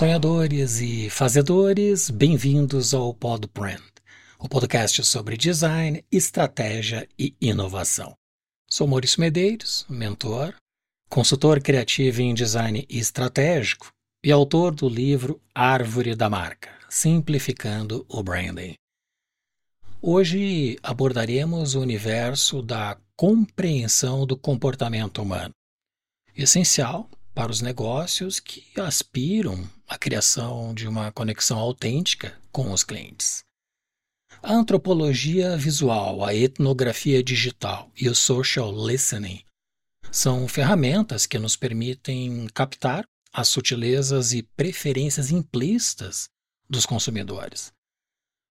Sonhadores e fazedores, bem-vindos ao Pod Brand, o podcast sobre design, estratégia e inovação. Sou Maurício Medeiros, mentor, consultor criativo em design estratégico e autor do livro Árvore da Marca, Simplificando o Branding. Hoje abordaremos o universo da compreensão do comportamento humano, essencial para os negócios que aspiram à criação de uma conexão autêntica com os clientes. A antropologia visual, a etnografia digital e o social listening são ferramentas que nos permitem captar as sutilezas e preferências implícitas dos consumidores.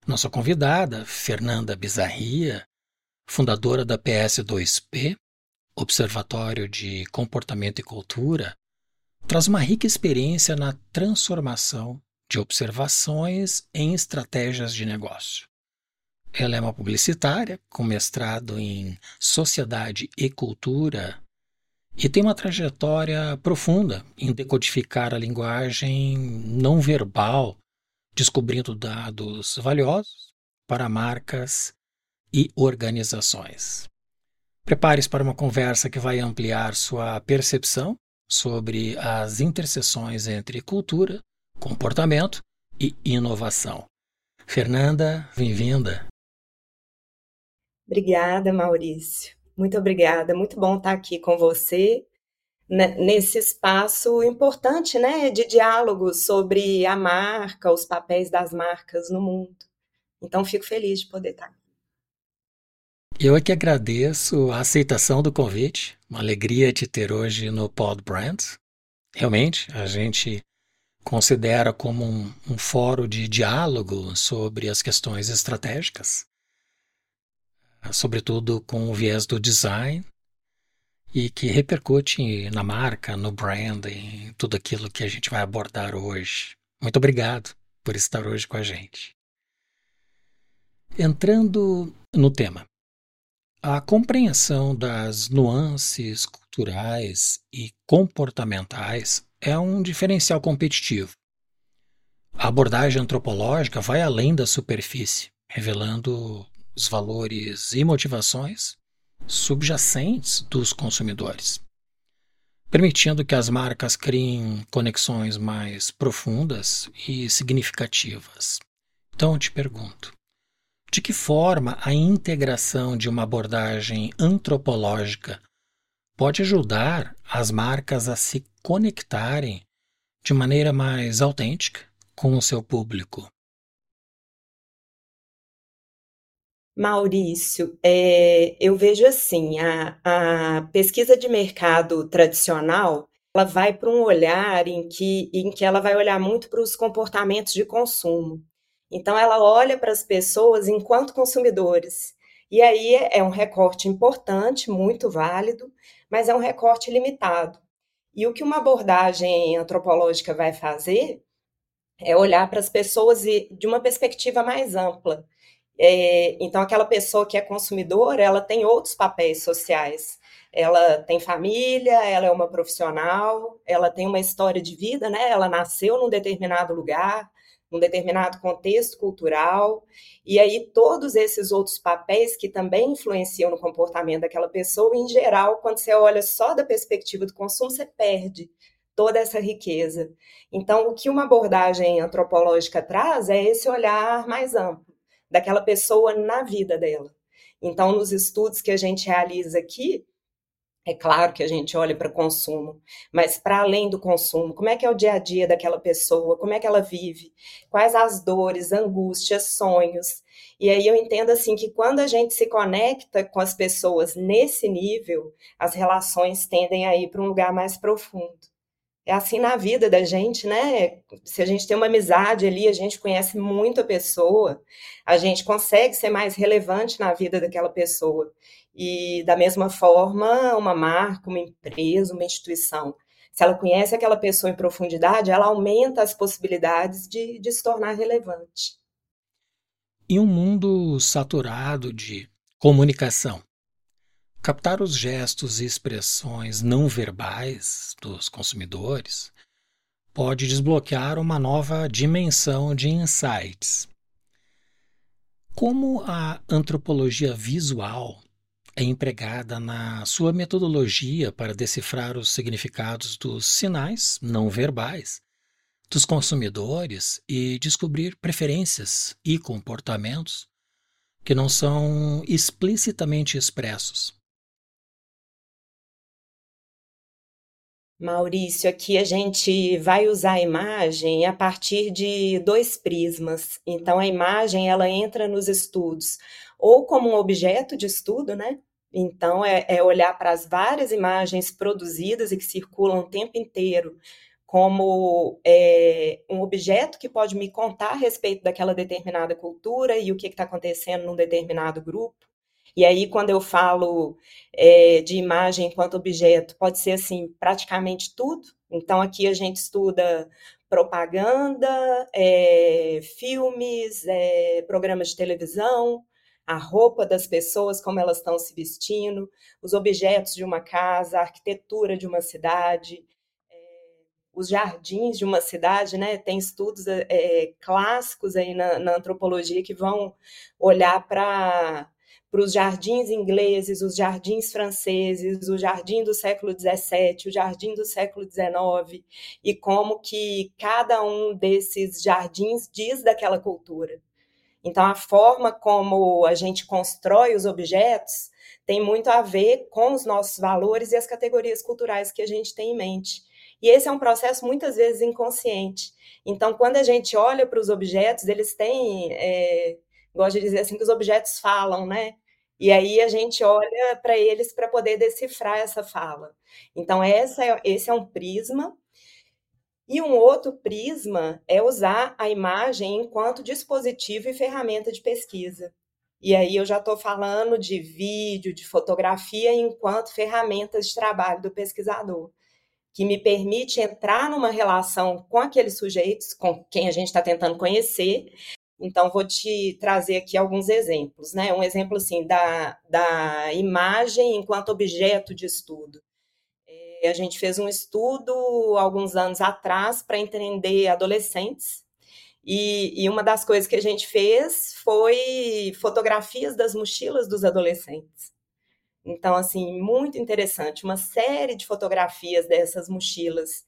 Nossa convidada, Fernanda Bizarria, fundadora da PS2P, Observatório de Comportamento e Cultura, traz uma rica experiência na transformação de observações em estratégias de negócio. Ela é uma publicitária com mestrado em Sociedade e Cultura e tem uma trajetória profunda em decodificar a linguagem não verbal, descobrindo dados valiosos para marcas e organizações. Prepare-se para uma conversa que vai ampliar sua percepção sobre as interseções entre cultura, comportamento e inovação. Fernanda, bem-vinda. Obrigada, Maurício. Muito obrigada. Muito bom estar aqui com você né, nesse espaço importante, né, de diálogo sobre a marca, os papéis das marcas no mundo. Então, fico feliz de poder estar aqui. Eu é que agradeço a aceitação do convite. Uma alegria te ter hoje no Pod Brands. Realmente, a gente considera como um, um fórum de diálogo sobre as questões estratégicas, sobretudo com o viés do design, e que repercute na marca, no brand, em tudo aquilo que a gente vai abordar hoje. Muito obrigado por estar hoje com a gente. Entrando no tema, a compreensão das nuances culturais e comportamentais é um diferencial competitivo. A abordagem antropológica vai além da superfície, revelando os valores e motivações subjacentes dos consumidores, permitindo que as marcas criem conexões mais profundas e significativas. Então eu te pergunto: de que forma a integração de uma abordagem antropológica pode ajudar as marcas a se conectarem de maneira mais autêntica com o seu público? Maurício, é, eu vejo assim, a, a pesquisa de mercado tradicional, ela vai para um olhar em que, em que ela vai olhar muito para os comportamentos de consumo. Então, ela olha para as pessoas enquanto consumidores. E aí é um recorte importante, muito válido, mas é um recorte limitado. E o que uma abordagem antropológica vai fazer é olhar para as pessoas de uma perspectiva mais ampla. É, então, aquela pessoa que é consumidora, ela tem outros papéis sociais. Ela tem família, ela é uma profissional, ela tem uma história de vida, né? Ela nasceu num determinado lugar, num determinado contexto cultural, e aí todos esses outros papéis que também influenciam no comportamento daquela pessoa, em geral, quando você olha só da perspectiva do consumo, você perde toda essa riqueza. Então, o que uma abordagem antropológica traz é esse olhar mais amplo daquela pessoa na vida dela. Então, nos estudos que a gente realiza aqui, é claro que a gente olha para o consumo, mas para além do consumo, como é que é o dia a dia daquela pessoa, como é que ela vive, quais as dores, angústias, sonhos. E aí eu entendo assim que quando a gente se conecta com as pessoas nesse nível, as relações tendem a ir para um lugar mais profundo. É assim na vida da gente, né? Se a gente tem uma amizade ali, a gente conhece muito a pessoa, a gente consegue ser mais relevante na vida daquela pessoa. E da mesma forma, uma marca, uma empresa, uma instituição, se ela conhece aquela pessoa em profundidade, ela aumenta as possibilidades de, de se tornar relevante. Em um mundo saturado de comunicação, captar os gestos e expressões não verbais dos consumidores pode desbloquear uma nova dimensão de insights. Como a antropologia visual é empregada na sua metodologia para decifrar os significados dos sinais não verbais dos consumidores e descobrir preferências e comportamentos que não são explicitamente expressos. Maurício, aqui a gente vai usar a imagem a partir de dois prismas. Então, a imagem ela entra nos estudos ou como um objeto de estudo, né? Então, é, é olhar para as várias imagens produzidas e que circulam o tempo inteiro como é, um objeto que pode me contar a respeito daquela determinada cultura e o que está acontecendo num determinado grupo. E aí, quando eu falo é, de imagem enquanto objeto, pode ser assim, praticamente tudo. Então, aqui a gente estuda propaganda, é, filmes, é, programas de televisão, a roupa das pessoas, como elas estão se vestindo, os objetos de uma casa, a arquitetura de uma cidade, os jardins de uma cidade, né? Tem estudos é, clássicos aí na, na, antropologia que vão olhar para para os jardins ingleses, os jardins franceses, o jardim do século XVII, o jardim do século XIX, e como que cada um desses jardins diz daquela cultura. Então, a forma como a gente constrói os objetos tem muito a ver com os nossos valores e as categorias culturais que a gente tem em mente. E esse é um processo muitas vezes inconsciente. Então, quando a gente olha para os objetos, eles têm, é, gosto de dizer assim, que os objetos falam, né? E aí a gente olha para eles para poder decifrar essa fala. Então, essa é, esse é um prisma. E um outro prisma é usar a imagem enquanto dispositivo e ferramenta de pesquisa. E aí eu já estou falando de vídeo, de fotografia enquanto ferramentas de trabalho do pesquisador que me permite entrar numa relação com aqueles sujeitos com quem a gente está tentando conhecer. Então, vou te trazer aqui alguns exemplos, né? Um exemplo, assim, da, da imagem enquanto objeto de estudo. É, a gente fez um estudo alguns anos atrás para entender adolescentes, e, e uma das coisas que a gente fez foi fotografias das mochilas dos adolescentes. Então, assim, muito interessante, uma série de fotografias dessas mochilas.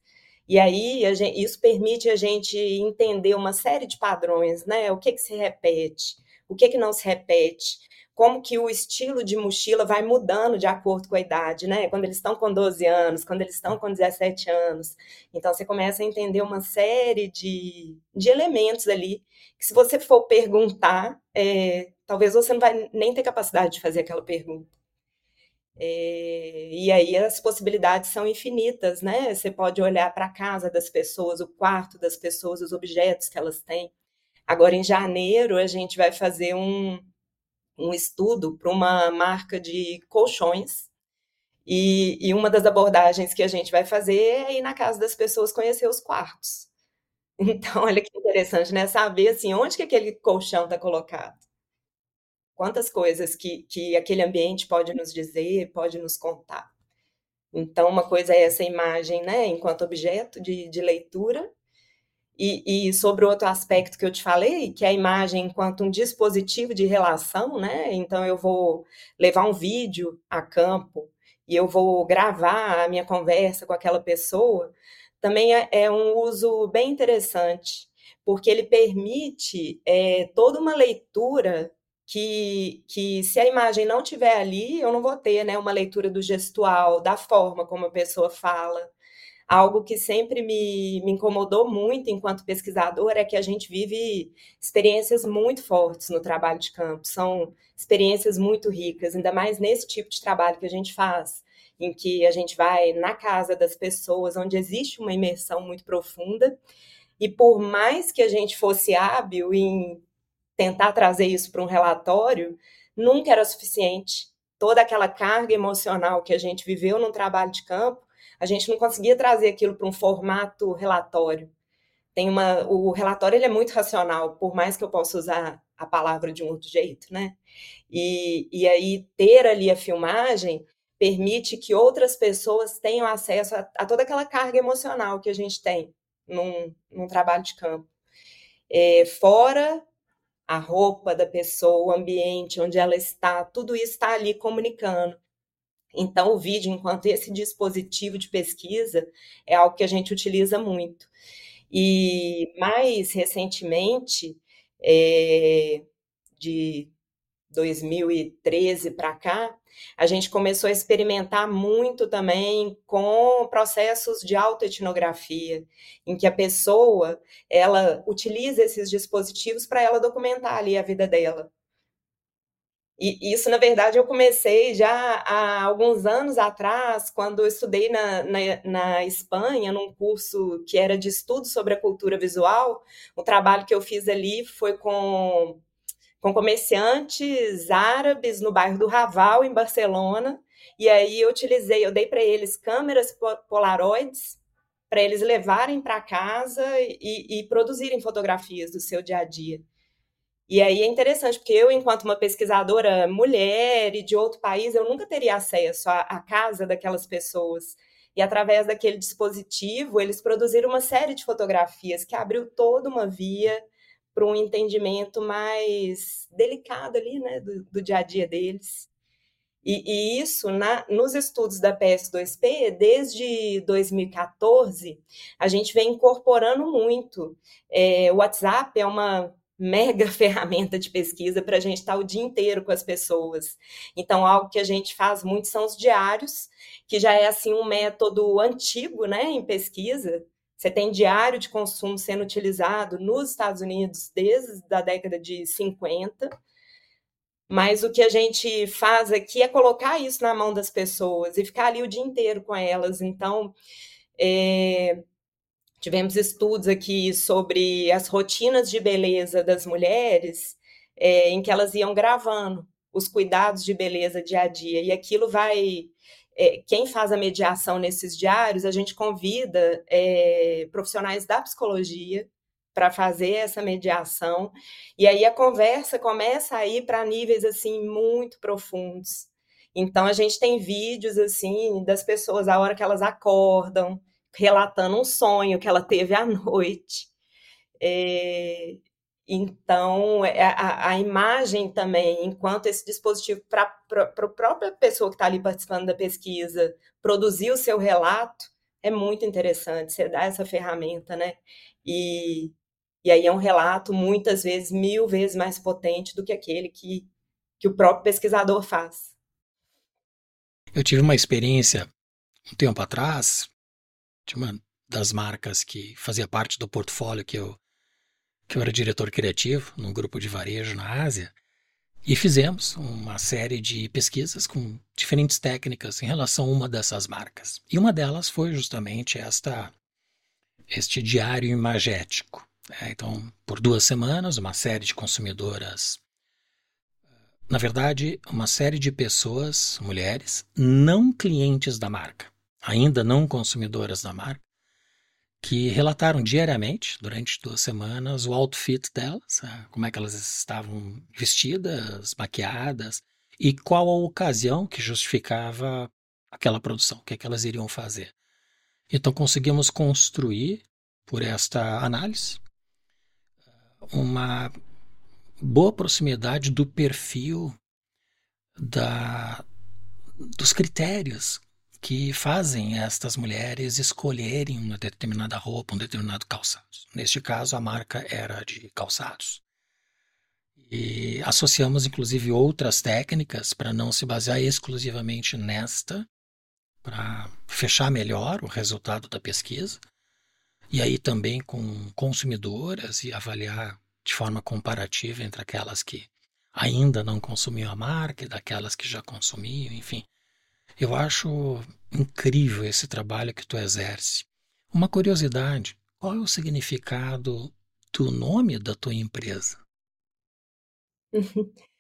E aí, gente, isso permite a gente entender uma série de padrões, né? O que, que se repete, o que, que não se repete, como que o estilo de mochila vai mudando de acordo com a idade, né? Quando eles estão com 12 anos, quando eles estão com 17 anos. Então, você começa a entender uma série de, de elementos ali, que se você for perguntar, é, talvez você não vai nem ter capacidade de fazer aquela pergunta. É, e aí as possibilidades são infinitas, né? Você pode olhar para a casa das pessoas, o quarto das pessoas, os objetos que elas têm. Agora, em janeiro, a gente vai fazer um, um estudo para uma marca de colchões. E, e uma das abordagens que a gente vai fazer é ir na casa das pessoas conhecer os quartos. Então, olha que interessante, né? Saber assim, onde que aquele colchão está colocado quantas coisas que, que aquele ambiente pode nos dizer, pode nos contar. Então, uma coisa é essa imagem, né, enquanto objeto de, de leitura, e, e, sobre outro aspecto que eu te falei, que é a imagem enquanto um dispositivo de relação, né? Então, eu vou levar um vídeo a campo e eu vou gravar a minha conversa com aquela pessoa, também é, é um uso bem interessante, porque ele permite é, toda uma leitura que, que se a imagem não tiver ali, eu não vou ter né, uma leitura do gestual, da forma como a pessoa fala. Algo que sempre me, me incomodou muito enquanto pesquisador é que a gente vive experiências muito fortes no trabalho de campo, são experiências muito ricas, ainda mais nesse tipo de trabalho que a gente faz, em que a gente vai na casa das pessoas, onde existe uma imersão muito profunda, e por mais que a gente fosse hábil em tentar trazer isso para um relatório, nunca era suficiente. Toda aquela carga emocional que a gente viveu no trabalho de campo, a gente não conseguia trazer aquilo para um formato relatório. Tem uma, o relatório ele é muito racional, por mais que eu possa usar a palavra de um outro jeito, né? E, e aí ter ali a filmagem permite que outras pessoas tenham acesso a, a toda aquela carga emocional que a gente tem num, num trabalho de campo. É, fora a roupa da pessoa, o ambiente onde ela está, tudo isso está ali comunicando. Então, o vídeo, enquanto esse dispositivo de pesquisa, é algo que a gente utiliza muito. E mais recentemente, é, de 2013 para cá, a gente começou a experimentar muito também com processos de autoetnografia, em que a pessoa ela utiliza esses dispositivos para ela documentar ali a vida dela. E isso, na verdade, eu comecei já há alguns anos atrás, quando eu estudei na, na, na, Espanha, num curso que era de estudo sobre a cultura visual. O trabalho que eu fiz ali foi com, com comerciantes árabes no bairro do Raval, em Barcelona. E aí eu utilizei, eu dei para eles câmeras polaroids para eles levarem para casa e, e produzirem fotografias do seu dia a dia. E aí é interessante, porque eu, enquanto uma pesquisadora mulher e de outro país, eu nunca teria acesso à, à casa daquelas pessoas. E através daquele dispositivo, eles produziram uma série de fotografias que abriu toda uma via para um entendimento mais delicado ali, né, do, do dia a dia deles. E, e, isso, na, nos estudos da PS2P, desde 2014, a gente vem incorporando muito. É, o WhatsApp é uma mega ferramenta de pesquisa para a gente estar tá o dia inteiro com as pessoas. Então, algo que a gente faz muito são os diários, que já é assim um método antigo, né, em pesquisa. Você tem diário de consumo sendo utilizado nos Estados Unidos desde a década de 50. Mas o que a gente faz aqui é colocar isso na mão das pessoas e ficar ali o dia inteiro com elas. Então, é, Tivemos estudos aqui sobre as rotinas de beleza das mulheres, é, em que elas iam gravando os cuidados de beleza dia a dia. E aquilo vai. É, quem faz a mediação nesses diários, a gente convida é, profissionais da psicologia para fazer essa mediação. E aí a conversa começa a ir para níveis assim muito profundos. Então a gente tem vídeos assim das pessoas a hora que elas acordam, relatando um sonho que ela teve à noite. É, então, é, a, a, imagem também, enquanto esse dispositivo, para a própria pessoa que está ali participando da pesquisa, produzir o seu relato, é muito interessante, você dá essa ferramenta, né? E, e aí é um relato, muitas vezes, mil vezes mais potente do que aquele que, que o próprio pesquisador faz. Eu tive uma experiência um tempo atrás, de uma das marcas que fazia parte do portfólio que eu, que eu era diretor criativo num grupo de varejo na Ásia. E fizemos uma série de pesquisas com diferentes técnicas em relação a uma dessas marcas. E uma delas foi justamente esta este diário imagético. É, então, por duas semanas, uma série de consumidoras, na verdade, uma série de pessoas, mulheres, não clientes da marca, ainda não consumidoras da marca, que relataram diariamente, durante duas semanas, o outfit delas, né, como é que elas estavam vestidas, maquiadas, e qual a ocasião que justificava aquela produção, o que, é que elas iriam fazer. Então conseguimos construir, por esta análise, uma boa proximidade do perfil da, dos critérios que fazem estas mulheres escolherem uma determinada roupa, um determinado calçado. Neste caso, a marca era de calçados. E associamos, inclusive, outras técnicas para não se basear exclusivamente nesta, para fechar melhor o resultado da pesquisa. E aí também com consumidoras e avaliar de forma comparativa entre aquelas que ainda não consumiam a marca e daquelas que já consumiam, enfim. Eu acho incrível esse trabalho que tu exerce. Uma curiosidade: qual é o significado do nome da tua empresa?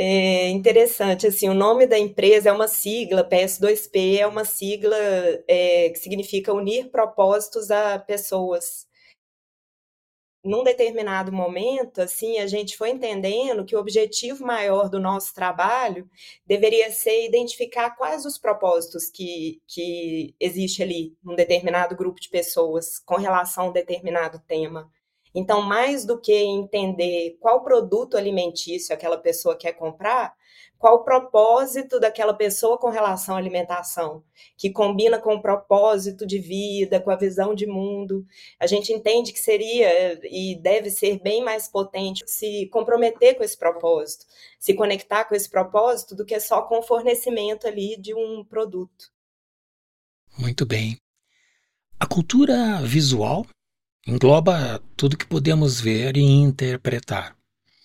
É interessante, assim, o nome da empresa é uma sigla, PS2P é uma sigla é, que significa unir propósitos a pessoas. Num determinado momento, assim, a gente foi entendendo que o objetivo maior do nosso trabalho deveria ser identificar quais os propósitos que, que existe ali num determinado grupo de pessoas com relação a um determinado tema. Então, mais do que entender qual produto alimentício aquela pessoa quer comprar, qual o propósito daquela pessoa com relação à alimentação, que combina com o propósito de vida, com a visão de mundo. A gente entende que seria e deve ser bem mais potente se comprometer com esse propósito, se conectar com esse propósito, do que só com o fornecimento ali de um produto. Muito bem. A cultura visual engloba tudo que podemos ver e interpretar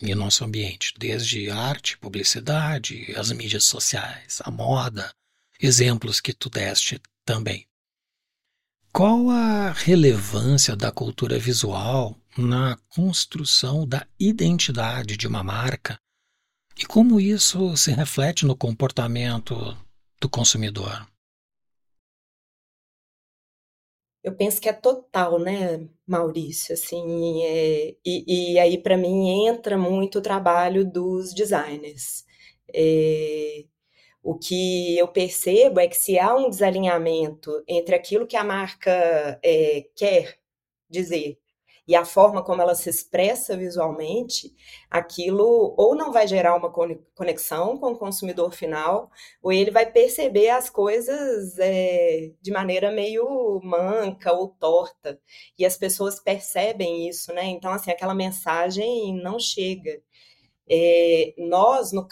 em nosso ambiente, desde arte, publicidade, as mídias sociais, a moda, exemplos que tu deste também. Qual a relevância da cultura visual na construção da identidade de uma marca e como isso se reflete no comportamento do consumidor? Eu penso que é total, né, Maurício, assim, é, e, e, aí para mim entra muito o trabalho dos designers. É, o que eu percebo é que se há um desalinhamento entre aquilo que a marca é, quer dizer e a forma como ela se expressa visualmente, aquilo ou não vai gerar uma conexão com o consumidor final, ou ele vai perceber as coisas é, de maneira meio manca ou torta. E as pessoas percebem isso, né? Então, assim, aquela mensagem não chega. É, nós, no,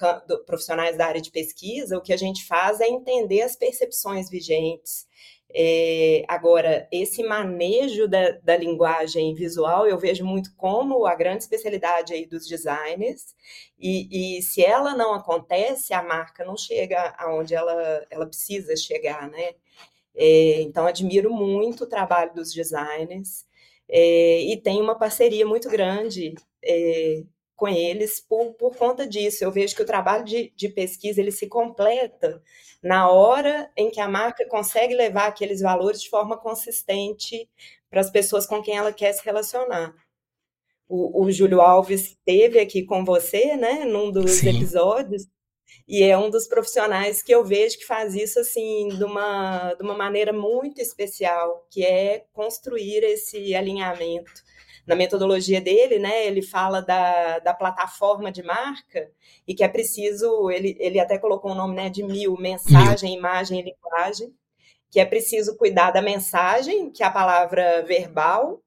profissionais da área de pesquisa, o que a gente faz é entender as percepções vigentes, é, agora, esse manejo da, da, linguagem visual eu vejo muito como a grande especialidade aí dos designers, e, e, se ela não acontece, a marca não chega aonde ela, ela precisa chegar, né? É, então, admiro muito o trabalho dos designers é, e tenho uma parceria muito grande é, com eles por, por conta disso. Eu vejo que o trabalho de, de pesquisa ele se completa na hora em que a marca consegue levar aqueles valores de forma consistente para as pessoas com quem ela quer se relacionar. O, o Júlio Alves esteve aqui com você, né, num dos Sim. episódios, e é um dos profissionais que eu vejo que faz isso assim de uma, de uma maneira muito especial, que é construir esse alinhamento na metodologia dele, né, ele fala da, da plataforma de marca e que é preciso, ele, ele até colocou o nome né, de mil, mensagem, mil. imagem e linguagem, que é preciso cuidar da mensagem, que é a palavra verbal,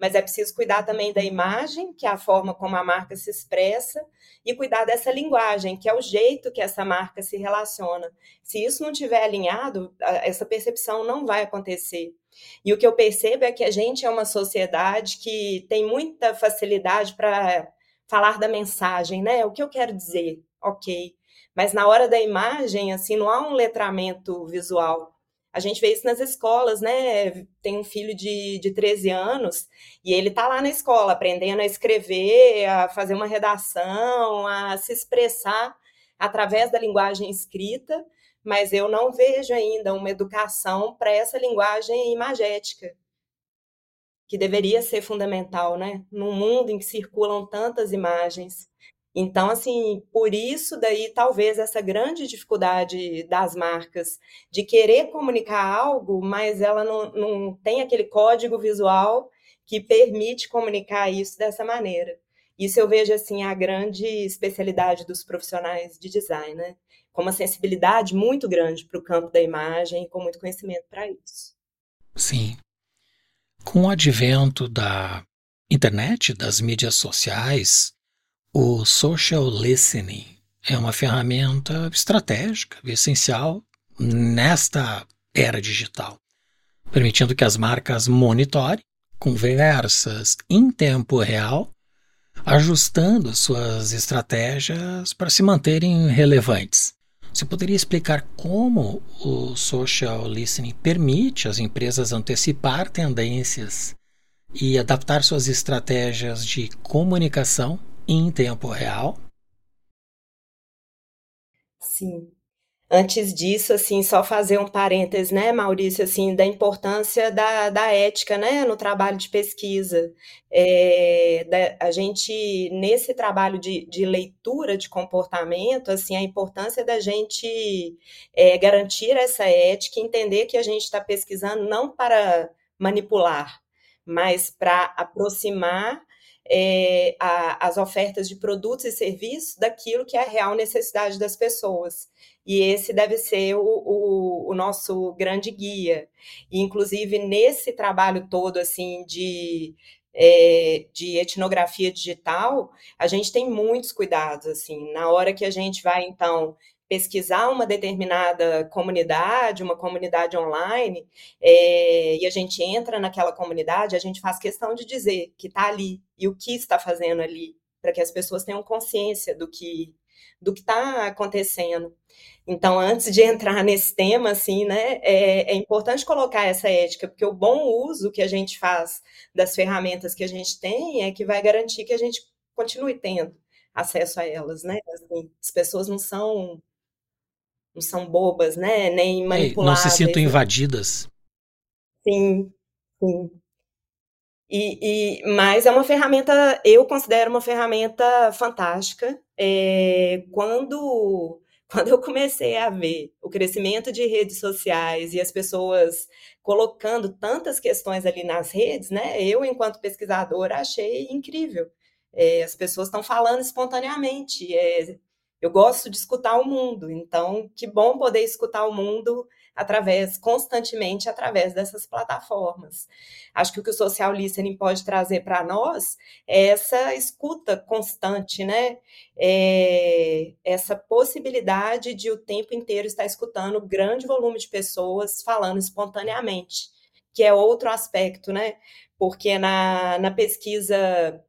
mas é preciso cuidar também da imagem, que é a forma como a marca se expressa, e cuidar dessa linguagem, que é o jeito que essa marca se relaciona. Se isso não estiver alinhado, essa percepção não vai acontecer. E o que eu percebo é que a gente é uma sociedade que tem muita facilidade para falar da mensagem, né? O que eu quero dizer, ok. Mas na hora da imagem, assim, não há um letramento visual. A gente vê isso nas escolas, né? Tem um filho de, de 13 anos e ele tá lá na escola aprendendo a escrever, a fazer uma redação, a se expressar através da linguagem escrita, mas eu não vejo ainda uma educação para essa linguagem imagética, que deveria ser fundamental, né? Num mundo em que circulam tantas imagens. Então, assim, por isso daí talvez essa grande dificuldade das marcas de querer comunicar algo, mas ela não, não tem aquele código visual que permite comunicar isso dessa maneira. Isso eu vejo assim a grande especialidade dos profissionais de design, né? Com uma sensibilidade muito grande para o campo da imagem e com muito conhecimento para isso. Sim. Com o advento da internet, das mídias sociais, o social listening é uma ferramenta estratégica essencial nesta era digital, permitindo que as marcas monitorem conversas em tempo real, ajustando suas estratégias para se manterem relevantes. Você poderia explicar como o social listening permite às empresas antecipar tendências e adaptar suas estratégias de comunicação em tempo real? Sim. Antes disso, assim, só fazer um parênteses, né, Maurício, assim, da importância da, da ética, né, no trabalho de pesquisa. É, da, a gente, nesse trabalho de, de, leitura de comportamento, assim, a importância da gente é, garantir essa ética, entender que a gente está pesquisando não para manipular, mas para aproximar é, a, as ofertas de produtos e serviços daquilo que é a real necessidade das pessoas. E esse deve ser o, o, o, nosso grande guia. E, inclusive, nesse trabalho todo, assim, de, é, de etnografia digital, a gente tem muitos cuidados, assim, na hora que a gente vai, então, pesquisar uma determinada comunidade, uma comunidade online, é, e a gente entra naquela comunidade, a gente faz questão de dizer que está ali e o que está fazendo ali, para que as pessoas tenham consciência do que do que está acontecendo. Então, antes de entrar nesse tema, assim, né, é, é, importante colocar essa ética, porque o bom uso que a gente faz das ferramentas que a gente tem é que vai garantir que a gente continue tendo acesso a elas, né? Assim, as pessoas não são não são bobas, né? Nem manipuláveis. não se sintam invadidas. Sim, sim. E, e, mas é uma ferramenta, eu considero uma ferramenta fantástica. É, quando, quando eu comecei a ver o crescimento de redes sociais e as pessoas colocando tantas questões ali nas redes, né? Eu, enquanto pesquisadora, achei incrível. É, as pessoas estão falando espontaneamente. É, eu gosto de escutar o mundo, então que bom poder escutar o mundo através constantemente através dessas plataformas. Acho que o que o social listening pode trazer para nós é essa escuta constante, né? É essa possibilidade de o tempo inteiro estar escutando grande volume de pessoas falando espontaneamente, que é outro aspecto, né? Porque na, na pesquisa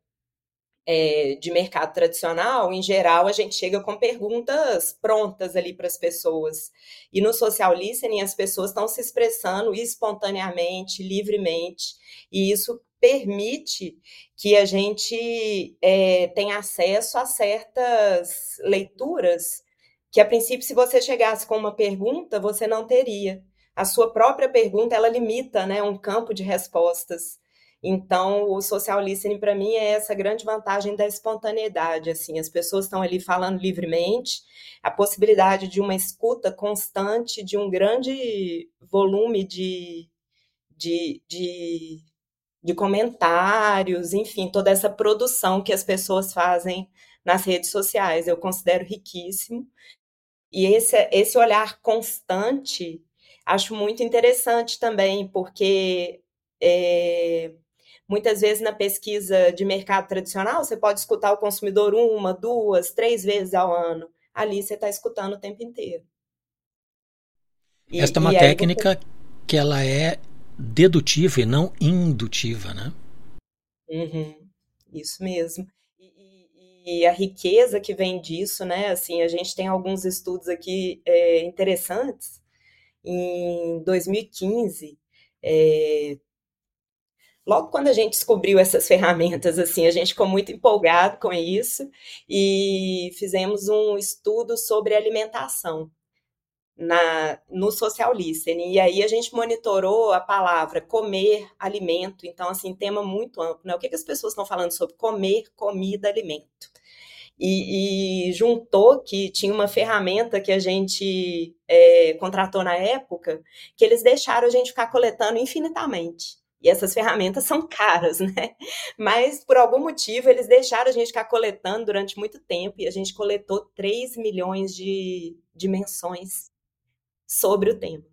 é, de mercado tradicional, em geral, a gente chega com perguntas prontas ali para as pessoas. E no social listening, as pessoas estão se expressando espontaneamente, livremente, e isso permite que a gente é, tenha acesso a certas leituras que, a princípio, se você chegasse com uma pergunta, você não teria. A sua própria pergunta, ela limita né, um campo de respostas. Então, o social listening para mim é essa grande vantagem da espontaneidade, assim, as pessoas estão ali falando livremente, a possibilidade de uma escuta constante, de um grande volume de, de, de, de comentários, enfim, toda essa produção que as pessoas fazem nas redes sociais, eu considero riquíssimo. E esse, esse olhar constante acho muito interessante também, porque é, Muitas vezes na pesquisa de mercado tradicional, você pode escutar o consumidor uma, duas, três vezes ao ano. Ali você está escutando o tempo inteiro. E, Esta é uma técnica você... que ela é dedutiva e não indutiva, né? Uhum, isso mesmo. E, e, a riqueza que vem disso, né? Assim, a gente tem alguns estudos aqui é, interessantes. Em 2015, é, logo quando a gente descobriu essas ferramentas, assim, a gente ficou muito empolgado com isso e fizemos um estudo sobre alimentação na, no social listening. E aí a gente monitorou a palavra comer, alimento. Então, assim, tema muito amplo. Né? O que, que as pessoas estão falando sobre comer, comida, alimento? E, e, juntou que tinha uma ferramenta que a gente é, contratou na época, que eles deixaram a gente ficar coletando infinitamente. E essas ferramentas são caras, né? Mas por algum motivo eles deixaram a gente ficar coletando durante muito tempo e a gente coletou 3 milhões de dimensões sobre o tema.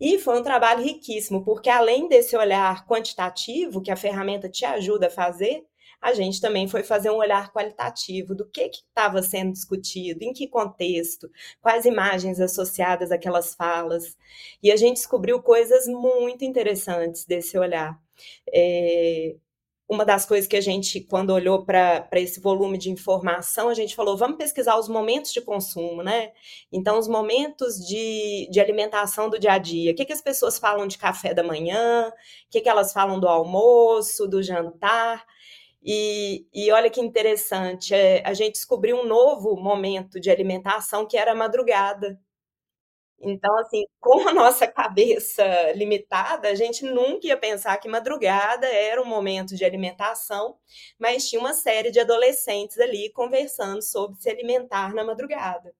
E foi um trabalho riquíssimo, porque além desse olhar quantitativo que a ferramenta te ajuda a fazer, a gente também foi fazer um olhar qualitativo do que estava sendo discutido, em que contexto, quais imagens associadas àquelas falas. E a gente descobriu coisas muito interessantes desse olhar. É, uma das coisas que a gente, quando olhou para esse volume de informação, a gente falou, vamos pesquisar os momentos de consumo, né? Então, os momentos de, de alimentação do dia a dia. O que, que as pessoas falam de café da manhã? O que, que elas falam do almoço, do jantar? E, e olha que interessante, é, a gente descobriu um novo momento de alimentação que era a madrugada. Então, assim, com a nossa cabeça limitada, a gente nunca ia pensar que madrugada era um momento de alimentação, mas tinha uma série de adolescentes ali conversando sobre se alimentar na madrugada.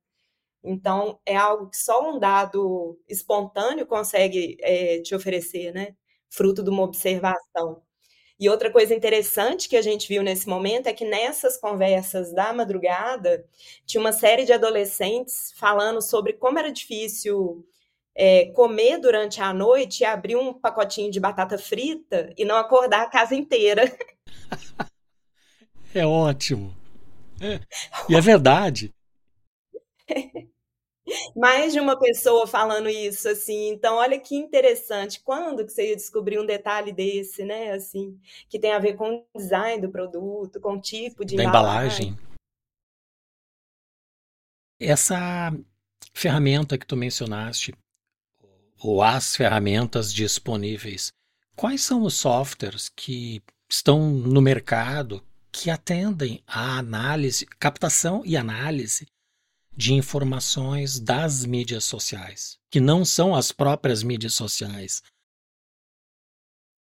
Então, é algo que só um dado espontâneo consegue é, te oferecer, né? Fruto de uma observação. E outra coisa interessante que a gente viu nesse momento é que nessas conversas da madrugada, tinha uma série de adolescentes falando sobre como era difícil é, comer durante a noite e abrir um pacotinho de batata frita e não acordar a casa inteira. É ótimo. É. E é verdade. Mais de uma pessoa falando isso, assim. Então, olha que interessante. Quando que você ia descobrir um detalhe desse, né? Assim, que tem a ver com o design do produto, com o tipo de da embalagem. embalagem. Essa ferramenta que tu mencionaste, ou as ferramentas disponíveis, quais são os softwares que estão no mercado que atendem à análise, captação e análise de informações das mídias sociais, que não são as próprias mídias sociais.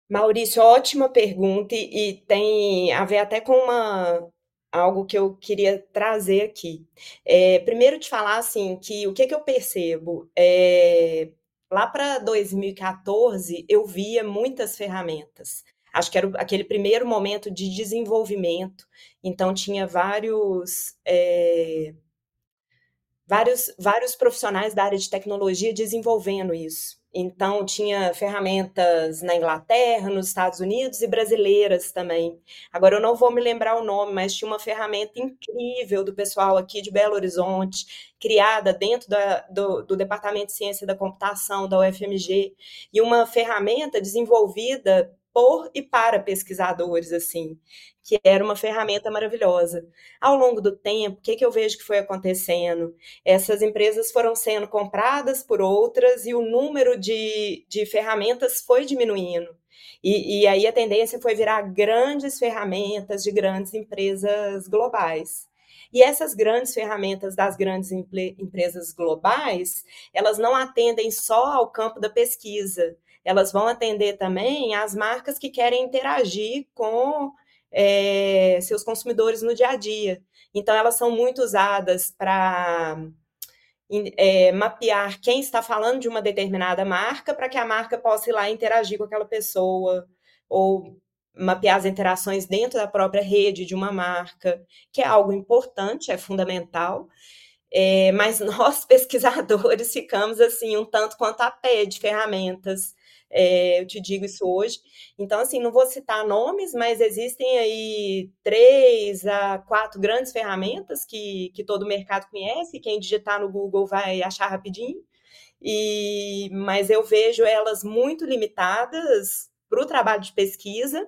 Maurício, ótima pergunta e tem a ver até com uma algo que eu queria trazer aqui. É, primeiro te falar assim que o que, que eu percebo é, lá para 2014 eu via muitas ferramentas. Acho que era aquele primeiro momento de desenvolvimento. Então tinha vários é, vários, vários profissionais da área de tecnologia desenvolvendo isso. Então, tinha ferramentas na Inglaterra, nos Estados Unidos e brasileiras também. Agora, eu não vou me lembrar o nome, mas tinha uma ferramenta incrível do pessoal aqui de Belo Horizonte, criada dentro da, do, do Departamento de Ciência da Computação da UFMG, e uma ferramenta desenvolvida por e para pesquisadores, assim, que era uma ferramenta maravilhosa. Ao longo do tempo, o que, que eu vejo que foi acontecendo? Essas empresas foram sendo compradas por outras e o número de, de ferramentas foi diminuindo. E, e aí a tendência foi virar grandes ferramentas de grandes empresas globais. E essas grandes ferramentas das grandes empresas globais, elas não atendem só ao campo da pesquisa, elas vão atender também as marcas que querem interagir com é, seus consumidores no dia a dia. Então, elas são muito usadas para é, mapear quem está falando de uma determinada marca para que a marca possa ir lá interagir com aquela pessoa, ou mapear as interações dentro da própria rede de uma marca, que é algo importante, é fundamental. É, mas nós, pesquisadores, ficamos assim um tanto quanto a pé de ferramentas é, eu te digo isso hoje. Então, assim, não vou citar nomes, mas existem aí três a quatro grandes ferramentas que, que todo mercado conhece. Quem digitar no Google vai achar rapidinho. E, mas eu vejo elas muito limitadas para o trabalho de pesquisa.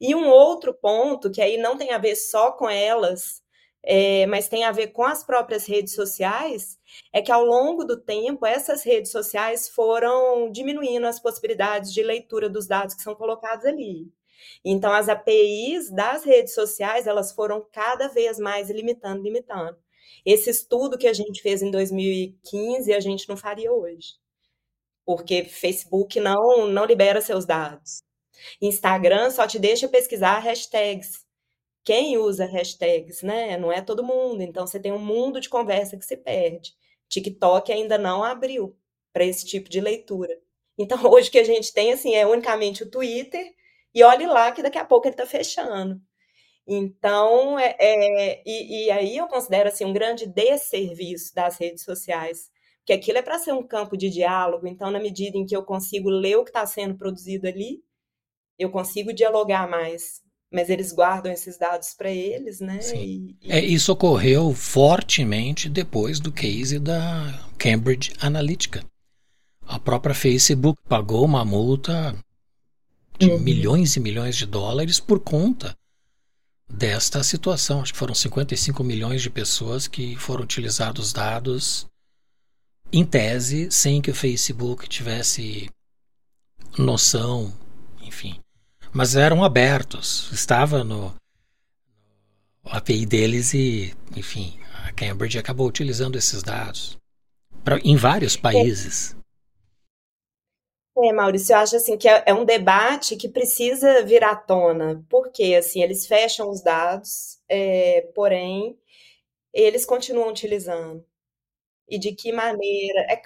E um outro ponto, que aí não tem a ver só com elas, é, mas tem a ver com as próprias redes sociais, é que ao longo do tempo essas redes sociais foram diminuindo as possibilidades de leitura dos dados que são colocados ali. Então as APIs das redes sociais elas foram cada vez mais limitando, limitando. Esse estudo que a gente fez em 2015 a gente não faria hoje, porque Facebook não não libera seus dados. Instagram só te deixa pesquisar hashtags quem usa hashtags, né? Não é todo mundo. Então você tem um mundo de conversa que se perde. TikTok ainda não abriu para esse tipo de leitura. Então hoje que a gente tem assim é unicamente o Twitter e olhe lá que daqui a pouco ele está fechando. Então, é, é e, e, aí eu considero assim um grande desserviço das redes sociais, porque aquilo é para ser um campo de diálogo. Então, na medida em que eu consigo ler o que está sendo produzido ali, eu consigo dialogar mais mas eles guardam esses dados para eles, né? E, e... É, isso ocorreu fortemente depois do case da Cambridge Analytica. A própria Facebook pagou uma multa de uhum. milhões e milhões de dólares por conta desta situação. Acho que foram 55 milhões de pessoas que foram utilizados dados em tese sem que o Facebook tivesse noção, enfim mas eram abertos, estava no, API deles e, enfim, a Cambridge acabou utilizando esses dados. pra, em vários países. É, Maurício, eu acho assim que é, é um debate que precisa vir à tona, porque assim eles fecham os dados, é, porém eles continuam utilizando. E de que maneira, é,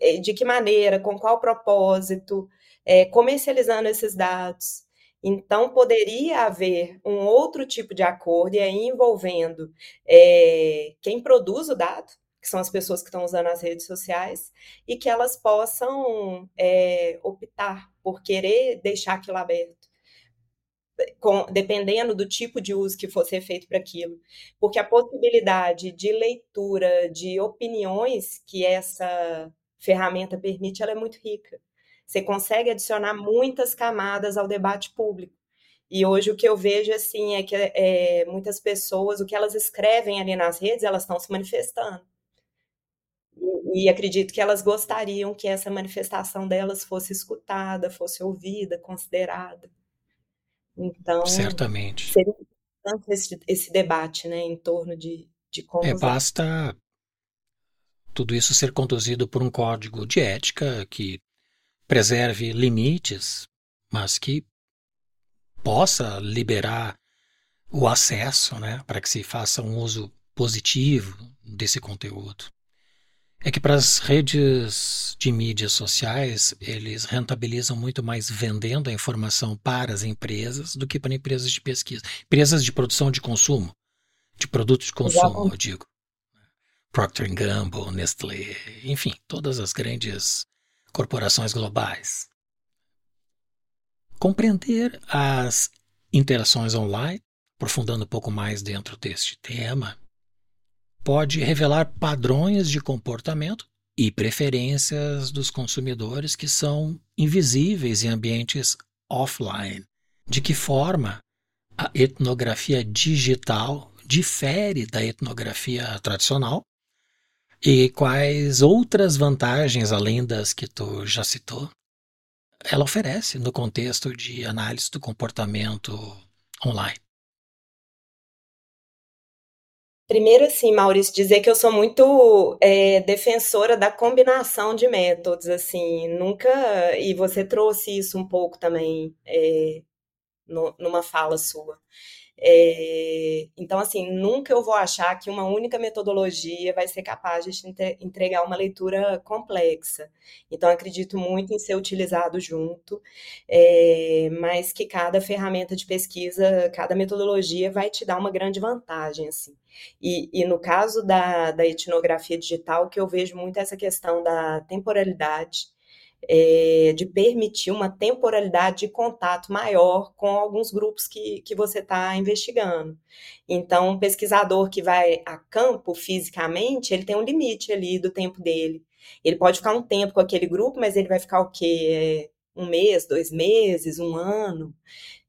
é, de que maneira, com qual propósito, é, comercializando esses dados. Então, poderia haver um outro tipo de acordo, e aí envolvendo é, quem produz o dado, que são as pessoas que estão usando as redes sociais, e que elas possam é, optar por querer deixar aquilo aberto com, dependendo do tipo de uso que for ser feito para aquilo. Porque a possibilidade de leitura de opiniões que essa ferramenta permite, ela é muito rica. Você consegue adicionar muitas camadas ao debate público. E hoje o que eu vejo assim é que é, muitas pessoas, o que elas escrevem ali nas redes, elas estão se manifestando. E, e acredito que elas gostariam que essa manifestação delas fosse escutada, fosse ouvida, considerada. Então, certamente. Seria importante esse, esse debate, né, em torno de, de como. É, basta tudo isso ser conduzido por um código de ética que preserve limites, mas que possa liberar o acesso, né, para que se faça um uso positivo desse conteúdo é que para as redes de mídias sociais, eles rentabilizam muito mais vendendo a informação para as empresas do que para empresas de pesquisa. Empresas de produção de consumo, de produtos de consumo, eu digo. Procter Gamble, Nestlé, enfim, todas as grandes corporações globais. Compreender as interações online, aprofundando um pouco mais dentro deste tema, pode revelar padrões de comportamento e preferências dos consumidores que são invisíveis em ambientes offline. De que forma a etnografia digital difere da etnografia tradicional e quais outras vantagens, além das que tu já citou, ela oferece no contexto de análise do comportamento online. Primeiro, assim, Maurício, dizer que eu sou muito é, defensora da combinação de métodos, assim, nunca. E você trouxe isso um pouco também é, no, numa fala sua. É, então, assim, nunca eu vou achar que uma única metodologia vai ser capaz de entregar uma leitura complexa. Então, acredito muito em ser utilizado junto, é, mas que cada ferramenta de pesquisa, cada metodologia vai te dar uma grande vantagem, assim. E, e no caso da, da etnografia digital, que eu vejo muito essa questão da temporalidade, é, de permitir uma temporalidade de contato maior com alguns grupos que, que você está investigando. Então, um pesquisador que vai a campo fisicamente, ele tem um limite ali do tempo dele. Ele pode ficar um tempo com aquele grupo, mas ele vai ficar o quê? É, um mês, dois meses, um ano.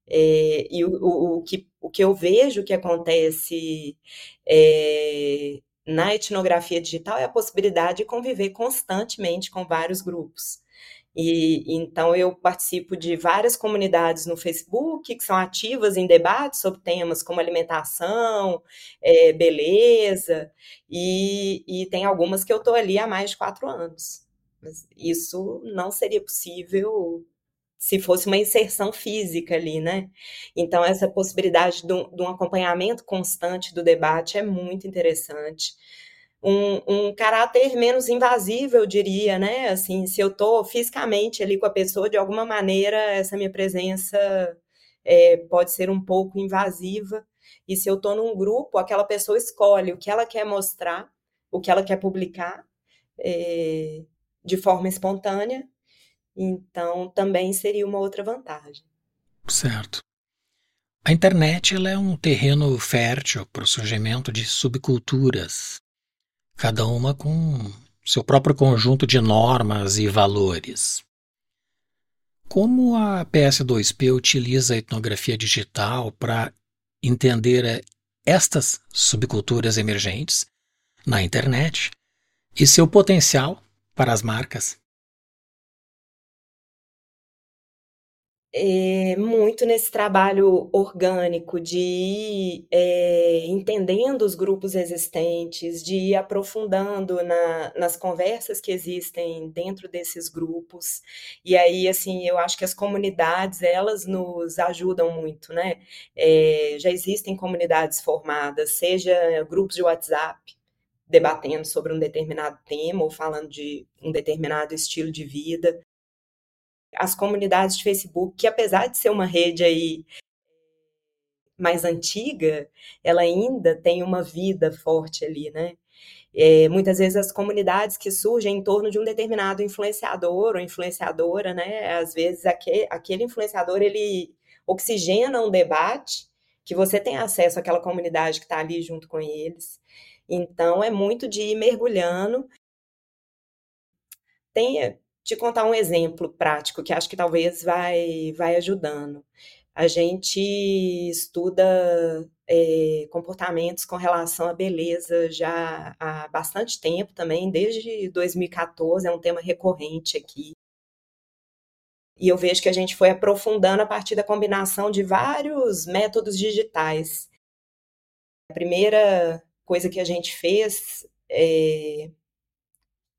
É, e o, o, o, que, o que eu vejo que acontece é, na etnografia digital é a possibilidade de conviver constantemente com vários grupos. E então eu participo de várias comunidades no Facebook que são ativas em debates sobre temas como alimentação, é, beleza, e, e tem algumas que eu estou ali há mais de quatro anos. Mas isso não seria possível se fosse uma inserção física ali, né? Então, essa possibilidade de um, de um acompanhamento constante do debate é muito interessante um, um caráter menos invasivo, eu diria, né? Assim, se eu estou fisicamente ali com a pessoa, de alguma maneira, essa minha presença é, pode ser um pouco invasiva. E se eu estou num grupo, aquela pessoa escolhe o que ela quer mostrar, o que ela quer publicar, é, de forma espontânea. Então, também seria uma outra vantagem. Certo. A internet ela é um terreno fértil para o surgimento de subculturas cada uma com seu próprio conjunto de normas e valores. Como a PS2P utiliza a etnografia digital para entender eh, estas subculturas emergentes na internet e seu potencial para as marcas? É, muito nesse trabalho orgânico de ir é, entendendo os grupos existentes, de ir aprofundando na, nas conversas que existem dentro desses grupos. E aí, assim, eu acho que as comunidades, elas nos ajudam muito, né? É, já existem comunidades formadas, seja grupos de WhatsApp, debatendo sobre um determinado tema ou falando de um determinado estilo de vida as comunidades de Facebook, que apesar de ser uma rede aí mais antiga, ela ainda tem uma vida forte ali, né? É, muitas vezes as comunidades que surgem em torno de um determinado influenciador ou influenciadora, né? Às vezes aquele, aquele influenciador ele oxigena um debate que você tem acesso àquela comunidade que está ali junto com eles. Então é muito de ir mergulhando. Tem, te contar um exemplo prático que acho que talvez vai, vai ajudando. A gente estuda é, comportamentos com relação à beleza já há bastante tempo também, desde 2014, é um tema recorrente aqui. E eu vejo que a gente foi aprofundando a partir da combinação de vários métodos digitais. A primeira coisa que a gente fez é,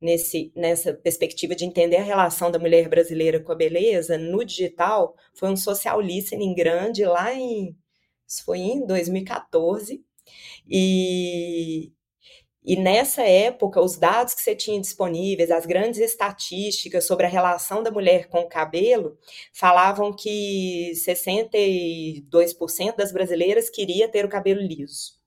nesse, nessa perspectiva de entender a relação da mulher brasileira com a beleza no digital foi um social listening grande lá em isso foi em 2014 e e nessa época, os dados que você tinha disponíveis, as grandes estatísticas sobre a relação da mulher com o cabelo, falavam que 62% das brasileiras queria ter o cabelo liso.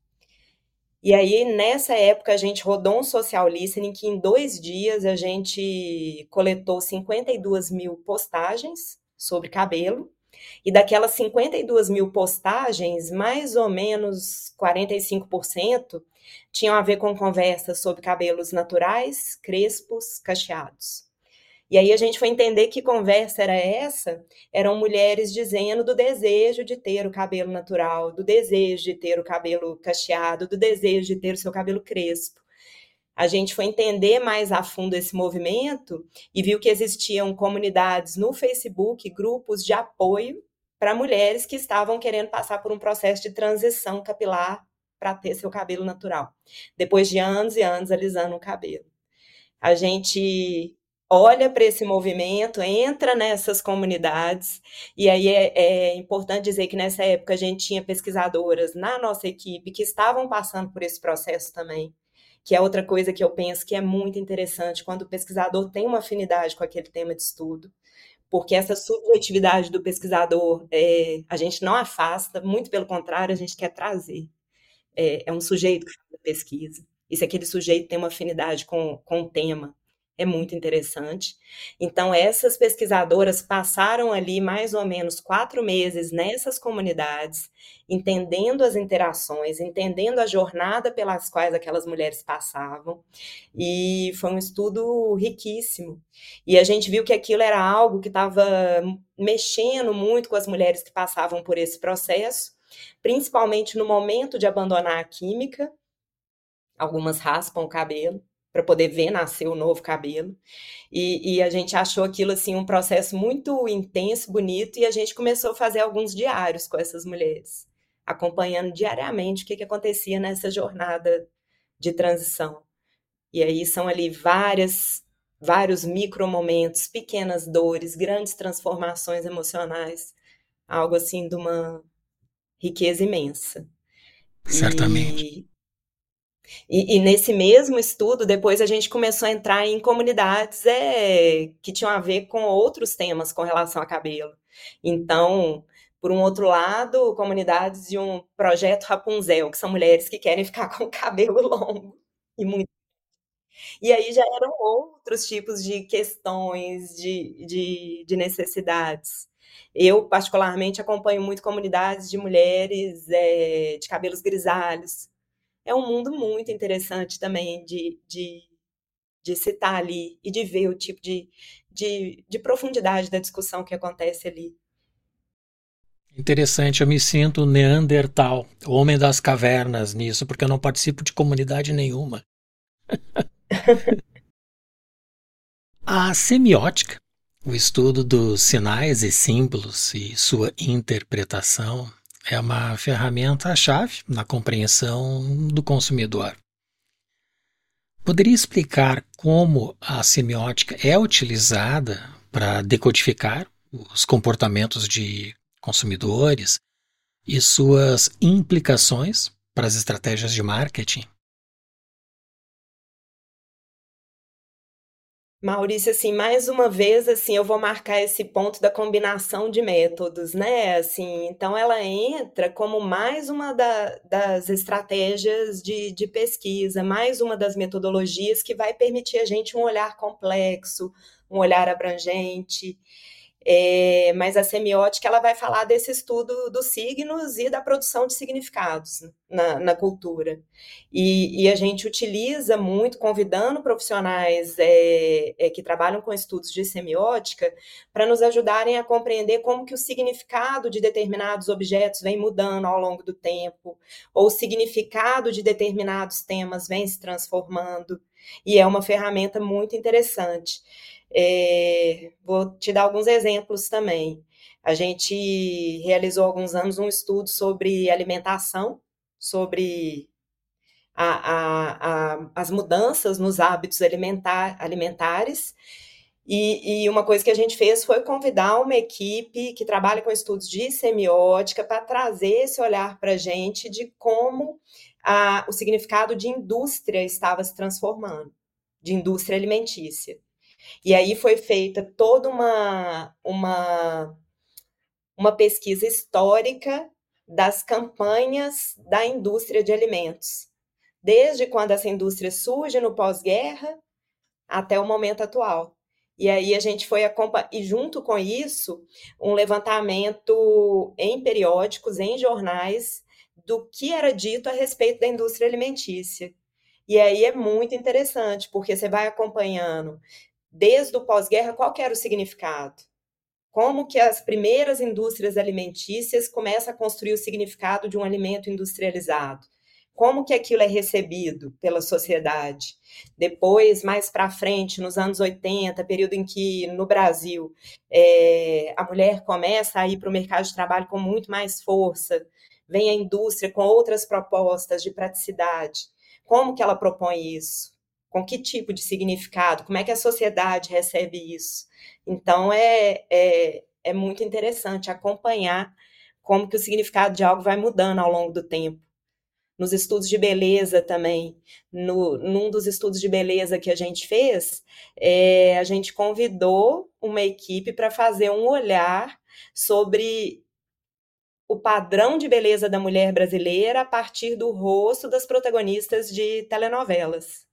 E aí, nessa época, a gente rodou um social listening que em dois dias a gente coletou 52 mil postagens sobre cabelo. E daquelas 52 mil postagens, mais ou menos 45% tinham a ver com conversas sobre cabelos naturais, crespos, cacheados. E aí a gente foi entender que conversa era essa. Eram mulheres dizendo do desejo de ter o cabelo natural, do desejo de ter o cabelo cacheado, do desejo de ter o seu cabelo crespo. A gente foi entender mais a fundo esse movimento e viu que existiam comunidades no Facebook, grupos de apoio para mulheres que estavam querendo passar por um processo de transição capilar para ter seu cabelo natural, depois de anos e anos alisando o cabelo. A gente olha para esse movimento, entra nessas comunidades, e aí é, é, importante dizer que nessa época a gente tinha pesquisadoras na nossa equipe que estavam passando por esse processo também, que é outra coisa que eu penso que é muito interessante quando o pesquisador tem uma afinidade com aquele tema de estudo, porque essa subjetividade do pesquisador é, a gente não afasta, muito pelo contrário, a gente quer trazer. É, é um sujeito que faz a pesquisa. E se aquele sujeito tem uma afinidade com, com o tema, é muito interessante. Então, essas pesquisadoras passaram ali mais ou menos quatro meses nessas comunidades, entendendo as interações, entendendo a jornada pelas quais aquelas mulheres passavam, e foi um estudo riquíssimo. E a gente viu que aquilo era algo que estava mexendo muito com as mulheres que passavam por esse processo, principalmente no momento de abandonar a química. Algumas raspam o cabelo para poder ver nascer o novo cabelo. E, e, a gente achou aquilo assim um processo muito intenso, bonito, e a gente começou a fazer alguns diários com essas mulheres, acompanhando diariamente o que, que acontecia nessa jornada de transição. E aí são ali várias, vários micro momentos, pequenas dores, grandes transformações emocionais, algo assim de uma riqueza imensa. Certamente. E, e, e, nesse mesmo estudo, depois a gente começou a entrar em comunidades é, que tinham a ver com outros temas com relação a cabelo. Então, por um outro lado, comunidades de um projeto Rapunzel, que são mulheres que querem ficar com o cabelo longo e muito. E aí já eram outros tipos de questões, de, de, de necessidades. Eu, particularmente, acompanho muito comunidades de mulheres é, de cabelos grisalhos, é um mundo muito interessante também de, de, de citar ali e de ver o tipo de, de, de profundidade da discussão que acontece ali. Interessante, eu me sinto Neandertal, homem das cavernas nisso, porque eu não participo de comunidade nenhuma. a semiótica, O estudo dos sinais e símbolos e sua interpretação é uma ferramenta-chave na compreensão do consumidor. Poderia explicar como a semiótica é utilizada para decodificar os comportamentos de consumidores e suas implicações para as estratégias de marketing? Maurício, assim, mais uma vez, assim, eu vou marcar esse ponto da combinação de métodos, né? Assim, então ela entra como mais uma da, das estratégias de, de pesquisa, mais uma das metodologias que vai permitir a gente um olhar complexo, um olhar abrangente. É, mas a semiótica ela vai falar desse estudo dos signos e da produção de significados na, na cultura. E, e, a gente utiliza muito, convidando profissionais é, é, que trabalham com estudos de semiótica para nos ajudarem a compreender como que o significado de determinados objetos vem mudando ao longo do tempo, ou o significado de determinados temas vem se transformando. E é uma ferramenta muito interessante. É, vou te dar alguns exemplos também. A gente realizou há alguns anos um estudo sobre alimentação, sobre a, a, a, as mudanças nos hábitos alimentar, alimentares. E, e, uma coisa que a gente fez foi convidar uma equipe que trabalha com estudos de semiótica para trazer esse olhar para a gente de como o significado de indústria estava se transformando, de indústria alimentícia. E aí foi feita toda uma, uma, uma pesquisa histórica das campanhas da indústria de alimentos, desde quando essa indústria surge no pós-guerra até o momento atual. E aí a gente foi acompanhar, e junto com isso, um levantamento em periódicos, em jornais, do que era dito a respeito da indústria alimentícia. E aí é muito interessante, porque você vai acompanhando desde o pós-guerra, qual era o significado? Como que as primeiras indústrias alimentícias começam a construir o significado de um alimento industrializado? Como que aquilo é recebido pela sociedade? Depois, mais para frente, nos anos 80, período em que no Brasil é, a mulher começa a ir para o mercado de trabalho com muito mais força, vem a indústria com outras propostas de praticidade. Como que ela propõe isso? Com que tipo de significado, como é que a sociedade recebe isso. Então, é, é, é muito interessante acompanhar como que o significado de algo vai mudando ao longo do tempo. Nos estudos de beleza também, no, num dos estudos de beleza que a gente fez, é, a gente convidou uma equipe para fazer um olhar sobre o padrão de beleza da mulher brasileira a partir do rosto das protagonistas de telenovelas.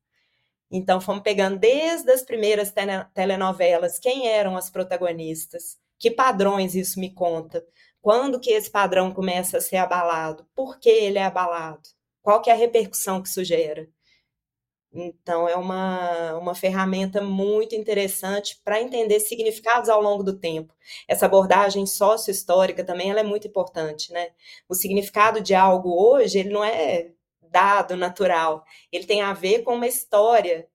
Então, fomos pegando desde as primeiras telenovelas quem eram as protagonistas, que padrões isso me conta, quando que esse padrão começa a ser abalado, por que ele é abalado, qual que é a repercussão que isso gera. Então, é uma, uma ferramenta muito interessante para entender significados ao longo do tempo. Essa abordagem sócio-histórica também ela é muito importante, né? O significado de algo hoje, ele não é dado natural, ele tem a ver com uma história.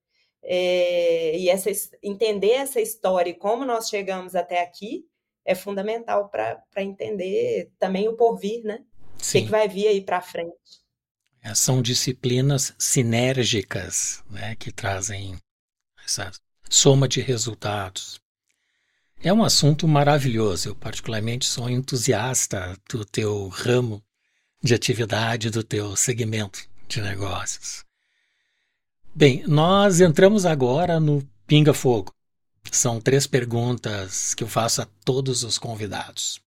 É, e essa, entender essa história e como nós chegamos até aqui é fundamental para entender também o porvir, né? O que, que vai vir aí para frente. É, são disciplinas sinérgicas né, que trazem essa soma de resultados. É um assunto maravilhoso. Eu, particularmente, sou entusiasta do teu ramo de atividade do teu segmento de negócios. Bem, nós entramos agora no Pinga Fogo. São três perguntas que eu faço a todos os convidados.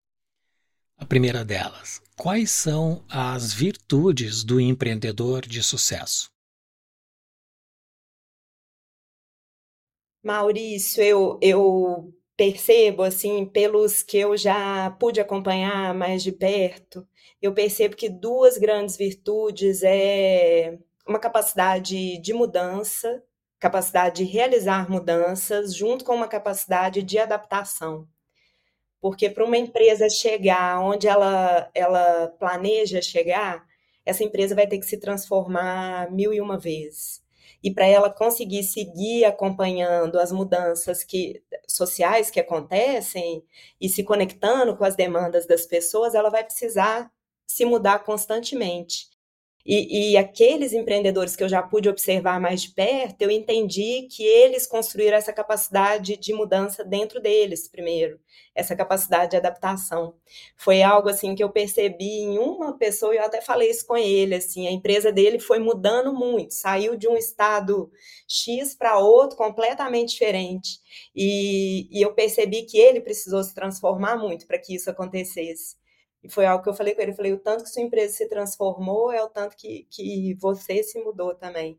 A primeira delas: quais são as virtudes do empreendedor de sucesso? Maurício, eu, eu percebo, assim, pelos que eu já pude acompanhar mais de perto, eu percebo que duas grandes virtudes é uma capacidade de mudança, capacidade de realizar mudanças, junto com uma capacidade de adaptação. Porque para uma empresa chegar onde ela, ela planeja chegar, essa empresa vai ter que se transformar mil e uma vezes. e para ela conseguir seguir acompanhando as mudanças que, sociais que acontecem e se conectando com as demandas das pessoas, ela vai precisar se mudar constantemente. E, e, aqueles empreendedores que eu já pude observar mais de perto, eu entendi que eles construíram essa capacidade de mudança dentro deles, primeiro, essa capacidade de adaptação. Foi algo assim que eu percebi em uma pessoa, eu até falei isso com ele, assim, a empresa dele foi mudando muito, saiu de um estado X para outro completamente diferente. E, e eu percebi que ele precisou se transformar muito para que isso acontecesse. E foi algo que eu falei com ele. Eu falei: o tanto que sua empresa se transformou é o tanto que, que você se mudou também.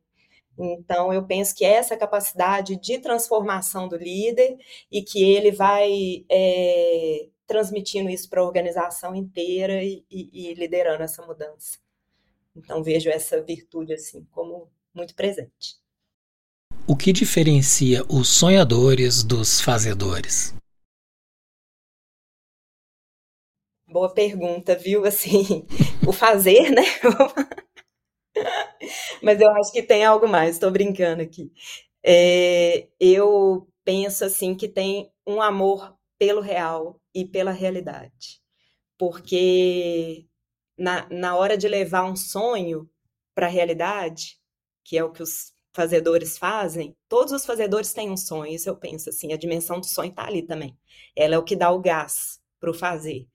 Então, eu penso que essa capacidade de transformação do líder e que ele vai é, transmitindo isso para a organização inteira e, e, e liderando essa mudança. Então, vejo essa virtude assim como muito presente. O que diferencia os sonhadores dos fazedores? Boa pergunta, viu? Assim, o fazer, né? Mas eu acho que tem algo mais, estou brincando aqui. É, eu penso assim que tem um amor pelo real e pela realidade. Porque na, na hora de levar um sonho para a realidade, que é o que os fazedores fazem, todos os fazedores têm um sonho, isso eu penso assim, a dimensão do sonho está ali também. Ela é o que dá o gás para o fazer.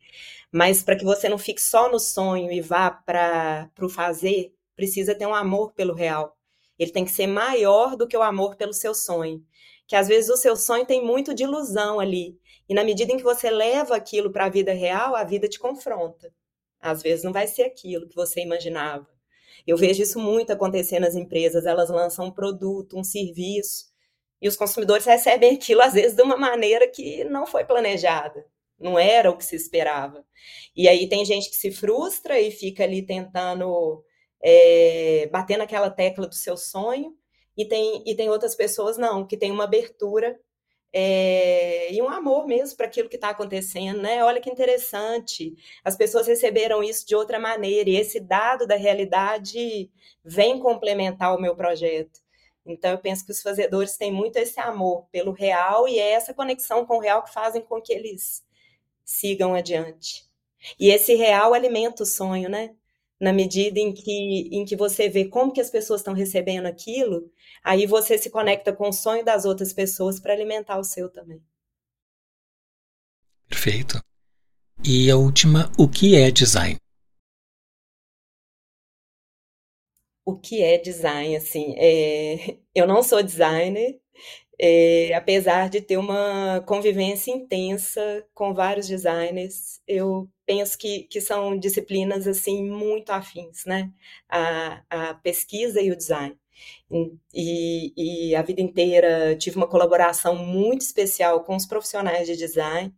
Mas para que você não fique só no sonho e vá para o fazer, precisa ter um amor pelo real. Ele tem que ser maior do que o amor pelo seu sonho. Que às vezes o seu sonho tem muito de ilusão ali. E na medida em que você leva aquilo para a vida real, a vida te confronta. Às vezes não vai ser aquilo que você imaginava. Eu vejo isso muito acontecer nas empresas. Elas lançam um produto, um serviço, e os consumidores recebem aquilo, às vezes, de uma maneira que não foi planejada não era o que se esperava. E aí tem gente que se frustra e fica ali tentando é, bater naquela tecla do seu sonho, e tem, e tem outras pessoas não, que tem uma abertura é, e um amor mesmo para aquilo que está acontecendo, né? Olha que interessante, as pessoas receberam isso de outra maneira, e esse dado da realidade vem complementar o meu projeto. Então, eu penso que os fazedores têm muito esse amor pelo real e é essa conexão com o real que fazem com que eles sigam adiante. E esse real alimenta o sonho, né? Na medida em que, em que você vê como que as pessoas estão recebendo aquilo, aí você se conecta com o sonho das outras pessoas para alimentar o seu também. Perfeito. E a última, o que é design? O que é design? Assim, é... eu não sou designer, é, apesar de ter uma convivência intensa com vários designers, eu penso que, que são disciplinas assim muito afins, né? A, a pesquisa e o design. E, e, a vida inteira tive uma colaboração muito especial com os profissionais de design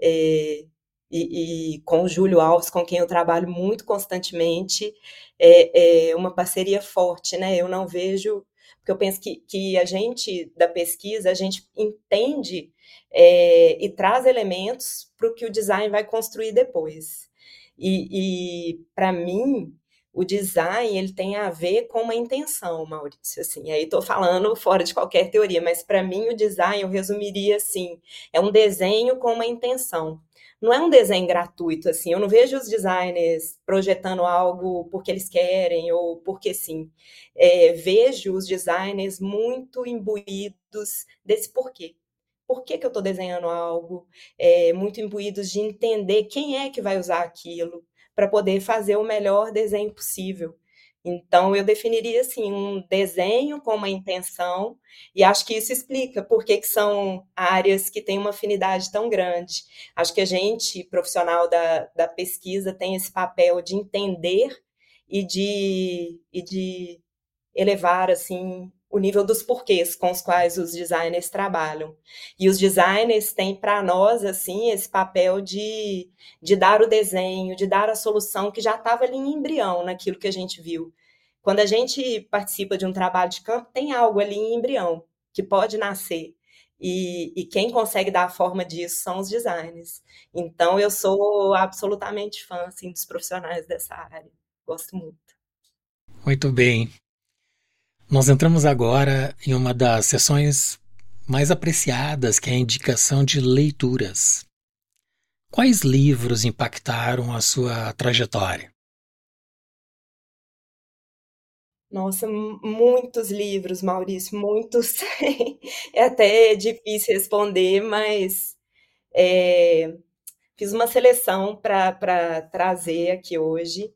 é, e, e, com o Júlio Alves, com quem eu trabalho muito constantemente, é, é uma parceria forte, né? Eu não vejo porque eu penso que, que a gente, da pesquisa, a gente entende é, e traz elementos para o que o design vai construir depois. E, e para mim, o design ele tem a ver com uma intenção, Maurício. Assim, aí estou falando fora de qualquer teoria, mas para mim o design eu resumiria assim: é um desenho com uma intenção não é um desenho gratuito, assim. Eu não vejo os designers projetando algo porque eles querem ou porque sim. É, vejo os designers muito imbuídos desse porquê. Por que, que eu estou desenhando algo? É, muito imbuídos de entender quem é que vai usar aquilo para poder fazer o melhor desenho possível. Então, eu definiria assim um desenho com uma intenção, e acho que isso explica por que, que são áreas que têm uma afinidade tão grande. Acho que a gente, profissional da, da pesquisa, tem esse papel de entender e de, e de elevar assim o nível dos porquês com os quais os designers trabalham. E os designers têm para nós assim esse papel de, de dar o desenho, de dar a solução que já estava ali em embrião naquilo que a gente viu. Quando a gente participa de um trabalho de campo, tem algo ali em embrião que pode nascer. E, e, quem consegue dar a forma disso são os designers. Então, eu sou absolutamente fã assim, dos profissionais dessa área. Gosto muito. Muito bem. Nós entramos agora em uma das sessões mais apreciadas, que é a indicação de leituras. Quais livros impactaram a sua trajetória? Nossa, muitos livros, Maurício, muitos. é até difícil responder, mas é, fiz uma seleção para trazer aqui hoje.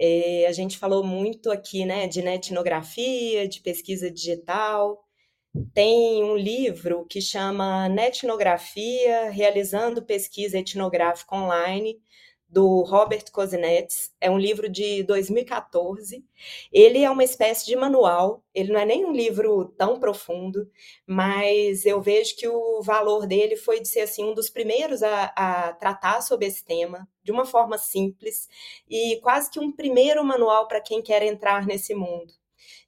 É, a gente falou muito aqui né, de netnografia, de pesquisa digital. Tem um livro que chama Netnografia, Realizando Pesquisa Etnográfica Online, do Robert Kozinets. É um livro de 2014. Ele é uma espécie de manual. Ele não é nem um livro tão profundo, mas eu vejo que o valor dele foi de ser assim um dos primeiros a, a tratar sobre esse tema de uma forma simples e quase que um primeiro manual para quem quer entrar nesse mundo.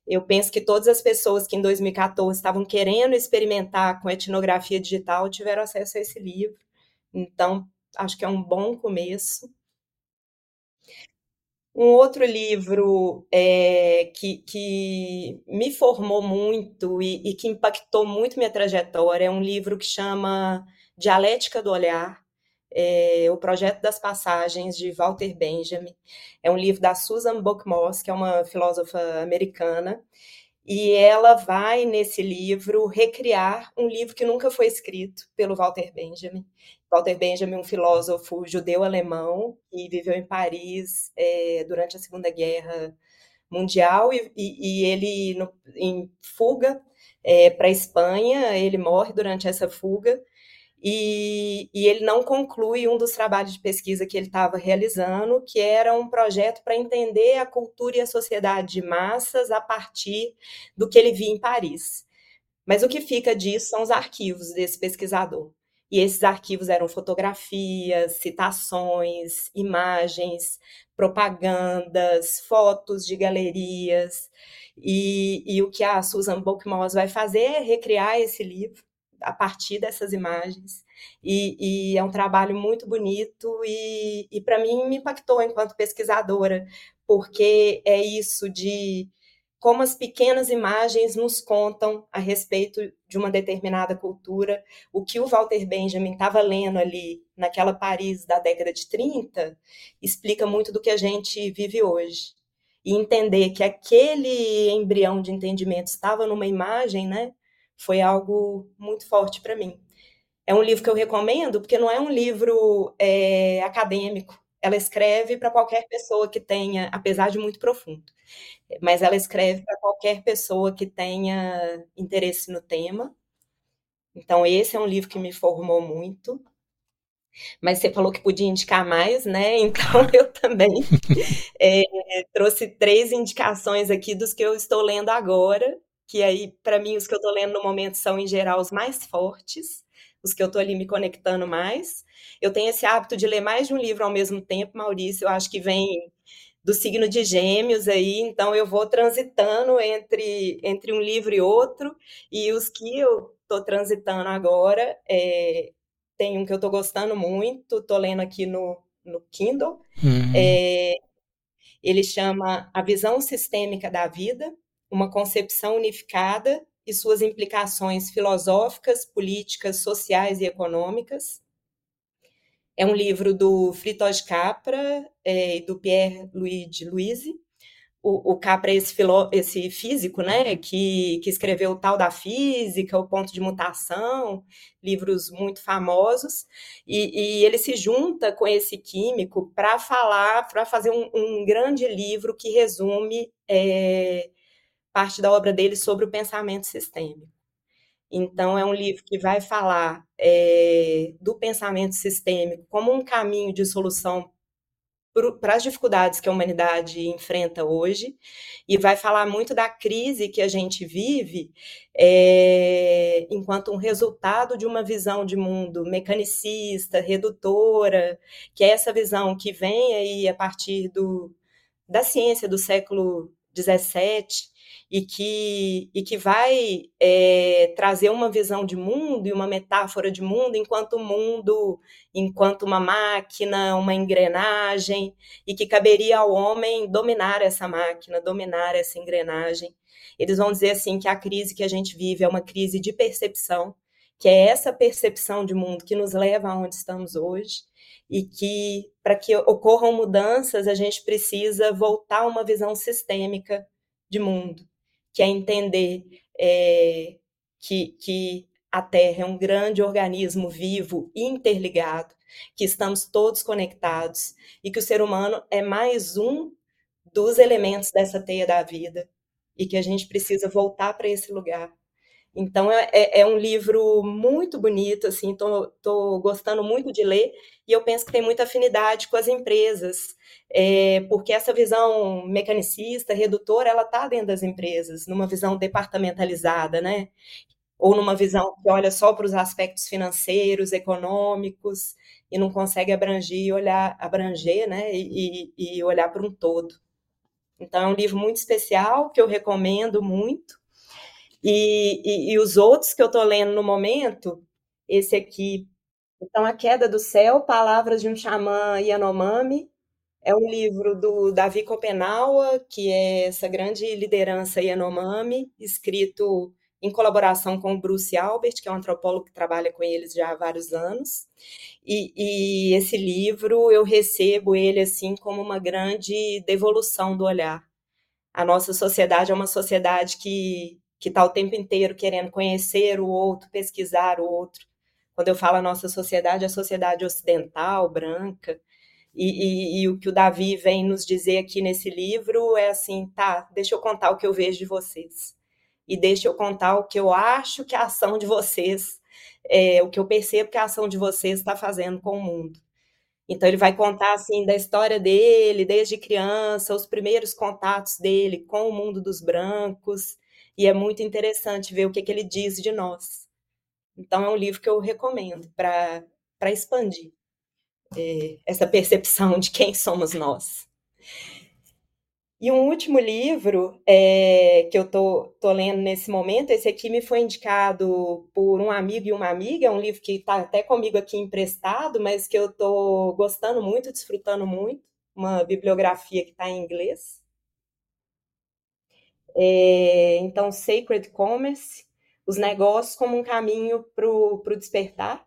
Eu penso que todas as pessoas que em 2014 estavam querendo experimentar com etnografia digital tiveram acesso a esse livro. Então, acho que é um bom começo. Um outro livro é, que, que me formou muito e, e que impactou muito minha trajetória é um livro que chama Dialética do Olhar, é, o Projeto das Passagens, de Walter Benjamin. É um livro da Susan Buckmoss, que é uma filósofa americana, e ela vai, nesse livro, recriar um livro que nunca foi escrito pelo Walter Benjamin. Walter Benjamin, um filósofo judeu-alemão, que viveu em Paris é, durante a Segunda Guerra Mundial, e, e, e ele, no, em fuga é, para a Espanha, ele morre durante essa fuga, e, e, ele não conclui um dos trabalhos de pesquisa que ele estava realizando, que era um projeto para entender a cultura e a sociedade de massas a partir do que ele via em Paris. Mas o que fica disso são os arquivos desse pesquisador. E esses arquivos eram fotografias, citações, imagens, propagandas, fotos de galerias. E, e o que a Susan Buckmoss vai fazer é recriar esse livro a partir dessas imagens. E, e é um trabalho muito bonito e, e para mim me impactou enquanto pesquisadora, porque é isso de como as pequenas imagens nos contam a respeito de uma determinada cultura. O que o Walter Benjamin estava lendo ali naquela Paris da década de 30 explica muito do que a gente vive hoje. E entender que aquele embrião de entendimento estava numa imagem, né? Foi algo muito forte para mim. É um livro que eu recomendo porque não é um livro é, acadêmico. Ela escreve para qualquer pessoa que tenha, apesar de muito profundo, mas ela escreve para qualquer pessoa que tenha interesse no tema. Então, esse é um livro que me formou muito. Mas você falou que podia indicar mais, né? Então, eu também é, trouxe três indicações aqui dos que eu estou lendo agora que aí, para mim, os que eu estou lendo no momento são, em geral, os mais fortes, os que eu estou ali me conectando mais. Eu tenho esse hábito de ler mais de um livro ao mesmo tempo, Maurício, eu acho que vem do signo de gêmeos aí, então eu vou transitando entre, entre um livro e outro, e os que eu estou transitando agora, é, tem um que eu estou gostando muito, estou lendo aqui no, no Kindle, uhum. é, ele chama A Visão Sistêmica da Vida, uma concepção unificada e suas implicações filosóficas, políticas, sociais e econômicas. É um livro do Fritos Capra é, e do Pierre Luigi Luisi. O, o Capra é esse, filó, esse físico, né, que, que escreveu o Tal da Física, O Ponto de Mutação, livros muito famosos, e, e ele se junta com esse químico para falar, para fazer um, um, grande livro que resume é, parte da obra dele sobre o pensamento sistêmico. Então, é um livro que vai falar é, do pensamento sistêmico como um caminho de solução para as dificuldades que a humanidade enfrenta hoje, e vai falar muito da crise que a gente vive é, enquanto um resultado de uma visão de mundo mecanicista, redutora, que é essa visão que vem aí a partir do, da ciência do século 17 e que, e que vai é, trazer uma visão de mundo e uma metáfora de mundo enquanto mundo, enquanto uma máquina, uma engrenagem, e que caberia ao homem dominar essa máquina, dominar essa engrenagem. Eles vão dizer assim que a crise que a gente vive é uma crise de percepção, que é essa percepção de mundo que nos leva aonde estamos hoje e que para que ocorram mudanças a gente precisa voltar a uma visão sistêmica de mundo, que é entender é, que, que a Terra é um grande organismo vivo, interligado, que estamos todos conectados e que o ser humano é mais um dos elementos dessa teia da vida e que a gente precisa voltar para esse lugar. Então é, é, é, um livro muito bonito, assim, tô, tô gostando muito de ler e eu penso que tem muita afinidade com as empresas, é, porque essa visão mecanicista, redutora, ela está dentro das empresas, numa visão departamentalizada, né? Ou numa visão que olha só para os aspectos financeiros, econômicos e não consegue abranger, olhar, abranger, né? E, e olhar para um todo. Então é um livro muito especial que eu recomendo muito. E, e, e os outros que eu estou lendo no momento, esse aqui, então A Queda do Céu, Palavras de um Xamã Yanomami, é um livro do Davi Kopenawa, que é essa grande liderança Yanomami, escrito em colaboração com o Bruce Albert, que é um antropólogo que trabalha com eles já há vários anos. E, e esse livro eu recebo ele assim como uma grande devolução do olhar. A nossa sociedade é uma sociedade que que está o tempo inteiro querendo conhecer o outro, pesquisar o outro. Quando eu falo a nossa sociedade, a sociedade ocidental, branca, e, e, e, o que o Davi vem nos dizer aqui nesse livro é assim, tá, deixa eu contar o que eu vejo de vocês e deixa eu contar o que eu acho que a ação de vocês, é, o que eu percebo que a ação de vocês está fazendo com o mundo. Então ele vai contar assim da história dele, desde criança, os primeiros contatos dele com o mundo dos brancos, e é muito interessante ver o que, que ele diz de nós. Então é um livro que eu recomendo para expandir é, essa percepção de quem somos nós. E um último livro é, que eu tô, tô lendo nesse momento, esse aqui me foi indicado por um amigo e uma amiga, é um livro que está até comigo aqui emprestado, mas que eu estou gostando muito, desfrutando muito, uma bibliografia que está em inglês. É, então, Sacred Commerce, os negócios como um caminho para o despertar.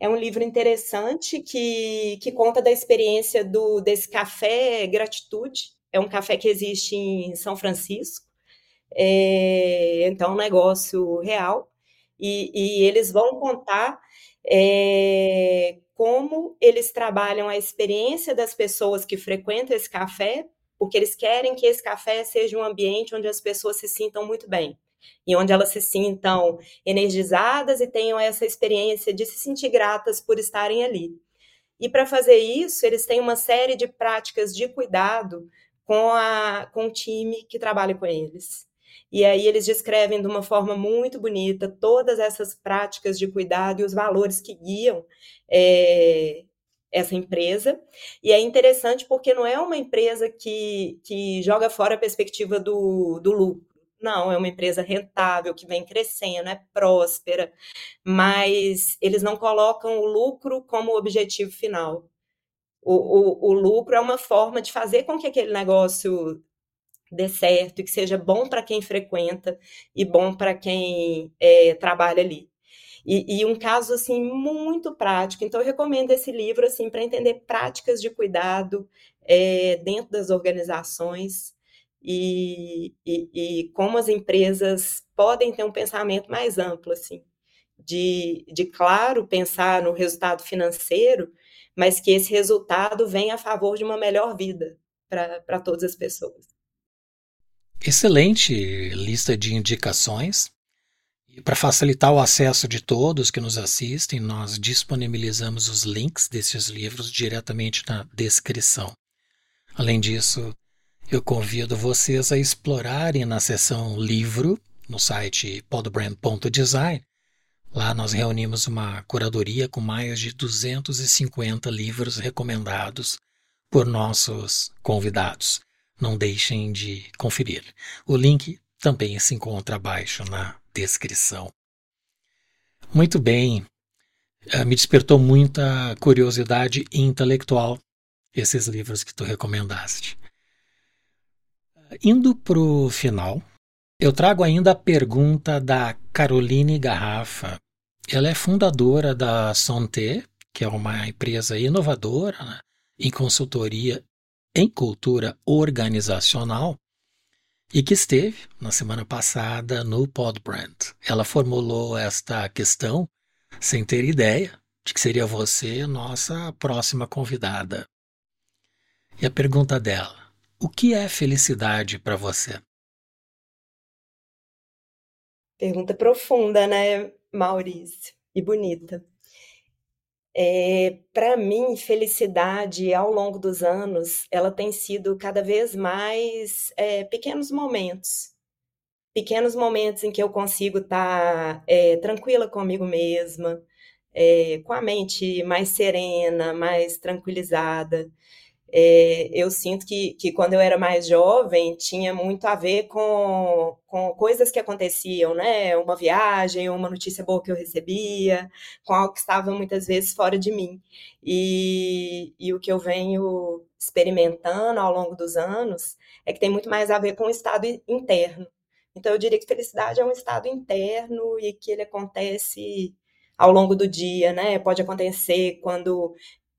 É um livro interessante que, que conta da experiência do, desse café Gratitude, é um café que existe em São Francisco, é, então é um negócio real, e, e eles vão contar é, como eles trabalham a experiência das pessoas que frequentam esse café, porque eles querem que esse café seja um ambiente onde as pessoas se sintam muito bem e onde elas se sintam energizadas e tenham essa experiência de se sentir gratas por estarem ali. E para fazer isso, eles têm uma série de práticas de cuidado com, a, com o time que trabalha com eles. E aí eles descrevem de uma forma muito bonita todas essas práticas de cuidado e os valores que guiam é, essa empresa. E é interessante porque não é uma empresa que, que joga fora a perspectiva do, do lucro. Não, é uma empresa rentável, que vem crescendo, é próspera, mas eles não colocam o lucro como objetivo final. O, o, o lucro é uma forma de fazer com que aquele negócio dê certo e que seja bom para quem frequenta e bom para quem é, trabalha ali. E, e, um caso assim muito prático. Então eu recomendo esse livro assim para entender práticas de cuidado é, dentro das organizações e, e, e, como as empresas podem ter um pensamento mais amplo assim, de, de claro pensar no resultado financeiro, mas que esse resultado venha a favor de uma melhor vida para todas as pessoas. Excelente lista de indicações. E para facilitar o acesso de todos que nos assistem, nós disponibilizamos os links desses livros diretamente na descrição. Além disso, eu convido vocês a explorarem na seção livro no site podbrand.design Lá nós reunimos uma curadoria com mais de 250 livros recomendados por nossos convidados. não deixem de conferir. O link também se encontra abaixo na descrição. Muito bem, eh, me despertou muita curiosidade intelectual esses livros que tu recomendaste. Indo para o final, eu trago ainda a pergunta da Caroline Garrafa. Ela é fundadora da Santé, que é uma empresa inovadora né, em consultoria em cultura organizacional e que esteve na semana passada no Podbrand. Ela formulou esta questão sem ter ideia de que seria você nossa próxima convidada. E a pergunta dela: o que é felicidade para você? Pergunta profunda, né, Maurício? E bonita. É, para mim, felicidade ao longo dos anos, ela tem sido cada vez mais é, pequenos momentos. Pequenos momentos em que eu consigo estar tá, é, tranquila comigo mesma, com a mente mais serena, mais tranquilizada. É, eu sinto que, que quando eu era mais jovem tinha muito a ver com, com coisas que aconteciam, né? Uma viagem, uma notícia boa que eu recebia, com algo que estava muitas vezes fora de mim. E, e o que eu venho experimentando ao longo dos anos é que tem muito mais a ver com o estado interno. Então, eu diria que felicidade é um estado interno e que ele acontece ao longo do dia, né? Pode acontecer quando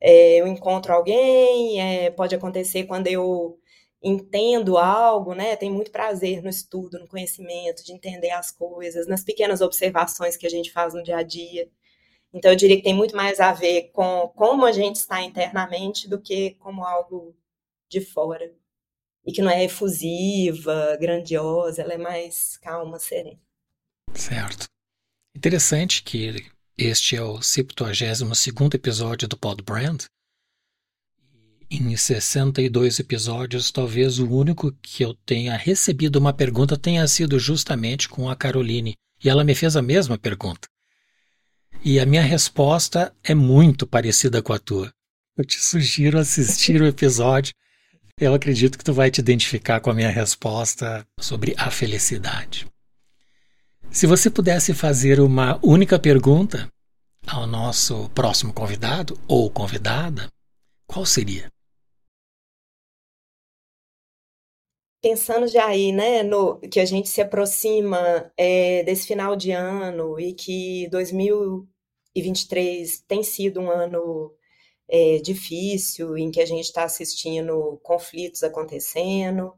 é, eu encontro alguém, é, pode acontecer quando eu entendo algo, né? Tem muito prazer no estudo, no conhecimento, de entender as coisas, nas pequenas observações que a gente faz no dia a dia. Então, eu diria que tem muito mais a ver com como a gente está internamente do que como algo de fora. E que não é efusiva, grandiosa, ela é mais calma, serena. Certo. Interessante que este é o 72 episódio do Pod Brand. Em 62 episódios, talvez o único que eu tenha recebido uma pergunta tenha sido justamente com a Caroline, e ela me fez a mesma pergunta. E a minha resposta é muito parecida com a tua. Eu te sugiro assistir o episódio. Eu acredito que tu vai te identificar com a minha resposta sobre a felicidade. Se você pudesse fazer uma única pergunta ao nosso próximo convidado ou convidada, qual seria? Pensando já aí, né, no que a gente se aproxima é, desse final de ano e que 2023 tem sido um ano é, difícil, em que a gente está assistindo conflitos acontecendo,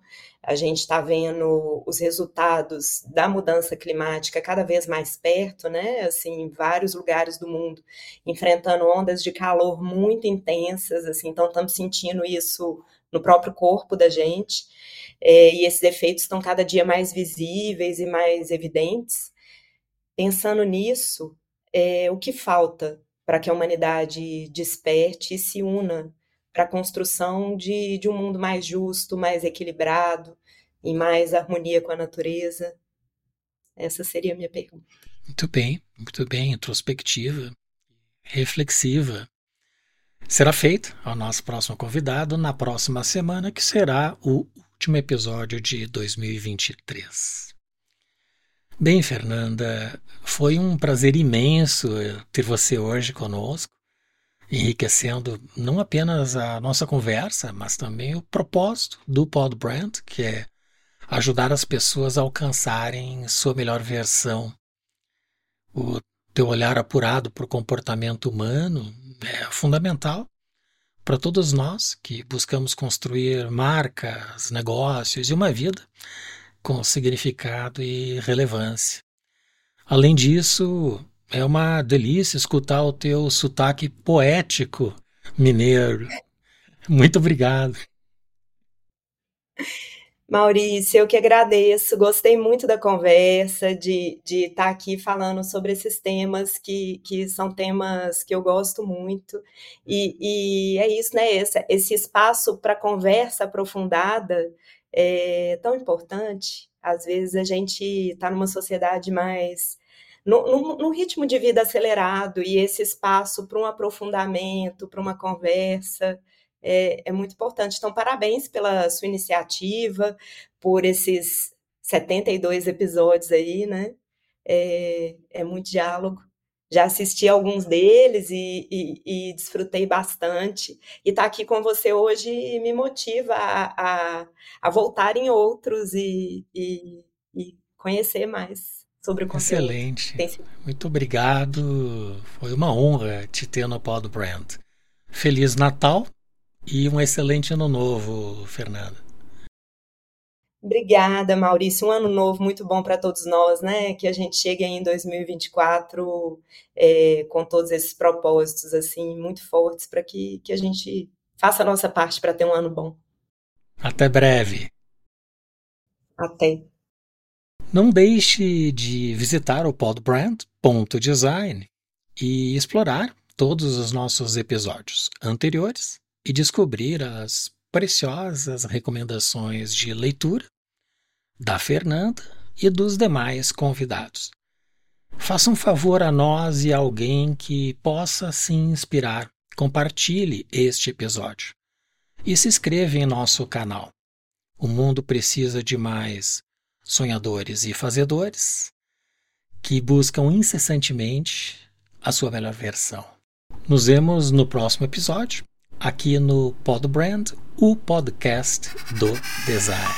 a gente está vendo os resultados da mudança climática cada vez mais perto, né? Assim, vários lugares do mundo, enfrentando ondas de calor muito intensas, assim, então estamos sentindo isso no próprio corpo da gente, é, e esses efeitos estão cada dia mais visíveis e mais evidentes. Pensando nisso, é, o que falta para que a humanidade desperte e se una para a construção de, de um mundo mais justo, mais equilibrado, em mais harmonia com a natureza? Essa seria a minha pergunta. Muito bem, muito bem, introspectiva, reflexiva. Será feito ao nosso próximo convidado na próxima semana, que será o último episódio de 2023. Bem, Fernanda, foi um prazer imenso ter você hoje conosco, enriquecendo não apenas a nossa conversa, mas também o propósito do Pod Brand, que é ajudar as pessoas a alcançarem sua melhor versão. O teu olhar apurado o comportamento humano é fundamental para todos nós que buscamos construir marcas, negócios e uma vida com significado e relevância. Além disso, é uma delícia escutar o teu sotaque poético mineiro. Muito obrigado. Maurício, eu que agradeço. Gostei muito da conversa, de, de estar aqui falando sobre esses temas que, que são temas que eu gosto muito. E, e é isso, né? Esse, esse espaço para conversa aprofundada é tão importante. Às vezes a gente está numa sociedade mais. Num, ritmo de vida acelerado e esse espaço para um aprofundamento, para uma conversa, é, é muito importante. Então, parabéns pela sua iniciativa, por esses 72 episódios aí, né? É, é muito diálogo. Já assisti alguns deles e, e, e desfrutei bastante. E estar tá aqui com você hoje me motiva a, a, a voltar em outros e, e, e conhecer mais sobre o conteúdo. Excelente. Muito obrigado. Foi uma honra te ter no Pod Brand. Feliz Natal e um excelente ano novo, Fernanda. Obrigada, Maurício. Um ano novo muito bom para todos nós, né? Que a gente chegue em 2024 é, com todos esses propósitos assim muito fortes para que, que a gente faça a nossa parte para ter um ano bom. Até breve. Até. Não deixe de visitar o podbrand.design e explorar todos os nossos episódios anteriores e descobrir as preciosas recomendações de leitura da Fernanda e dos demais convidados. Faça um favor a nós e a alguém que possa se inspirar. Compartilhe este episódio e se inscreva em nosso canal. O mundo precisa de mais sonhadores e fazedores que buscam incessantemente a sua melhor versão. Nos vemos no próximo episódio aqui no Podbrand, o podcast do design.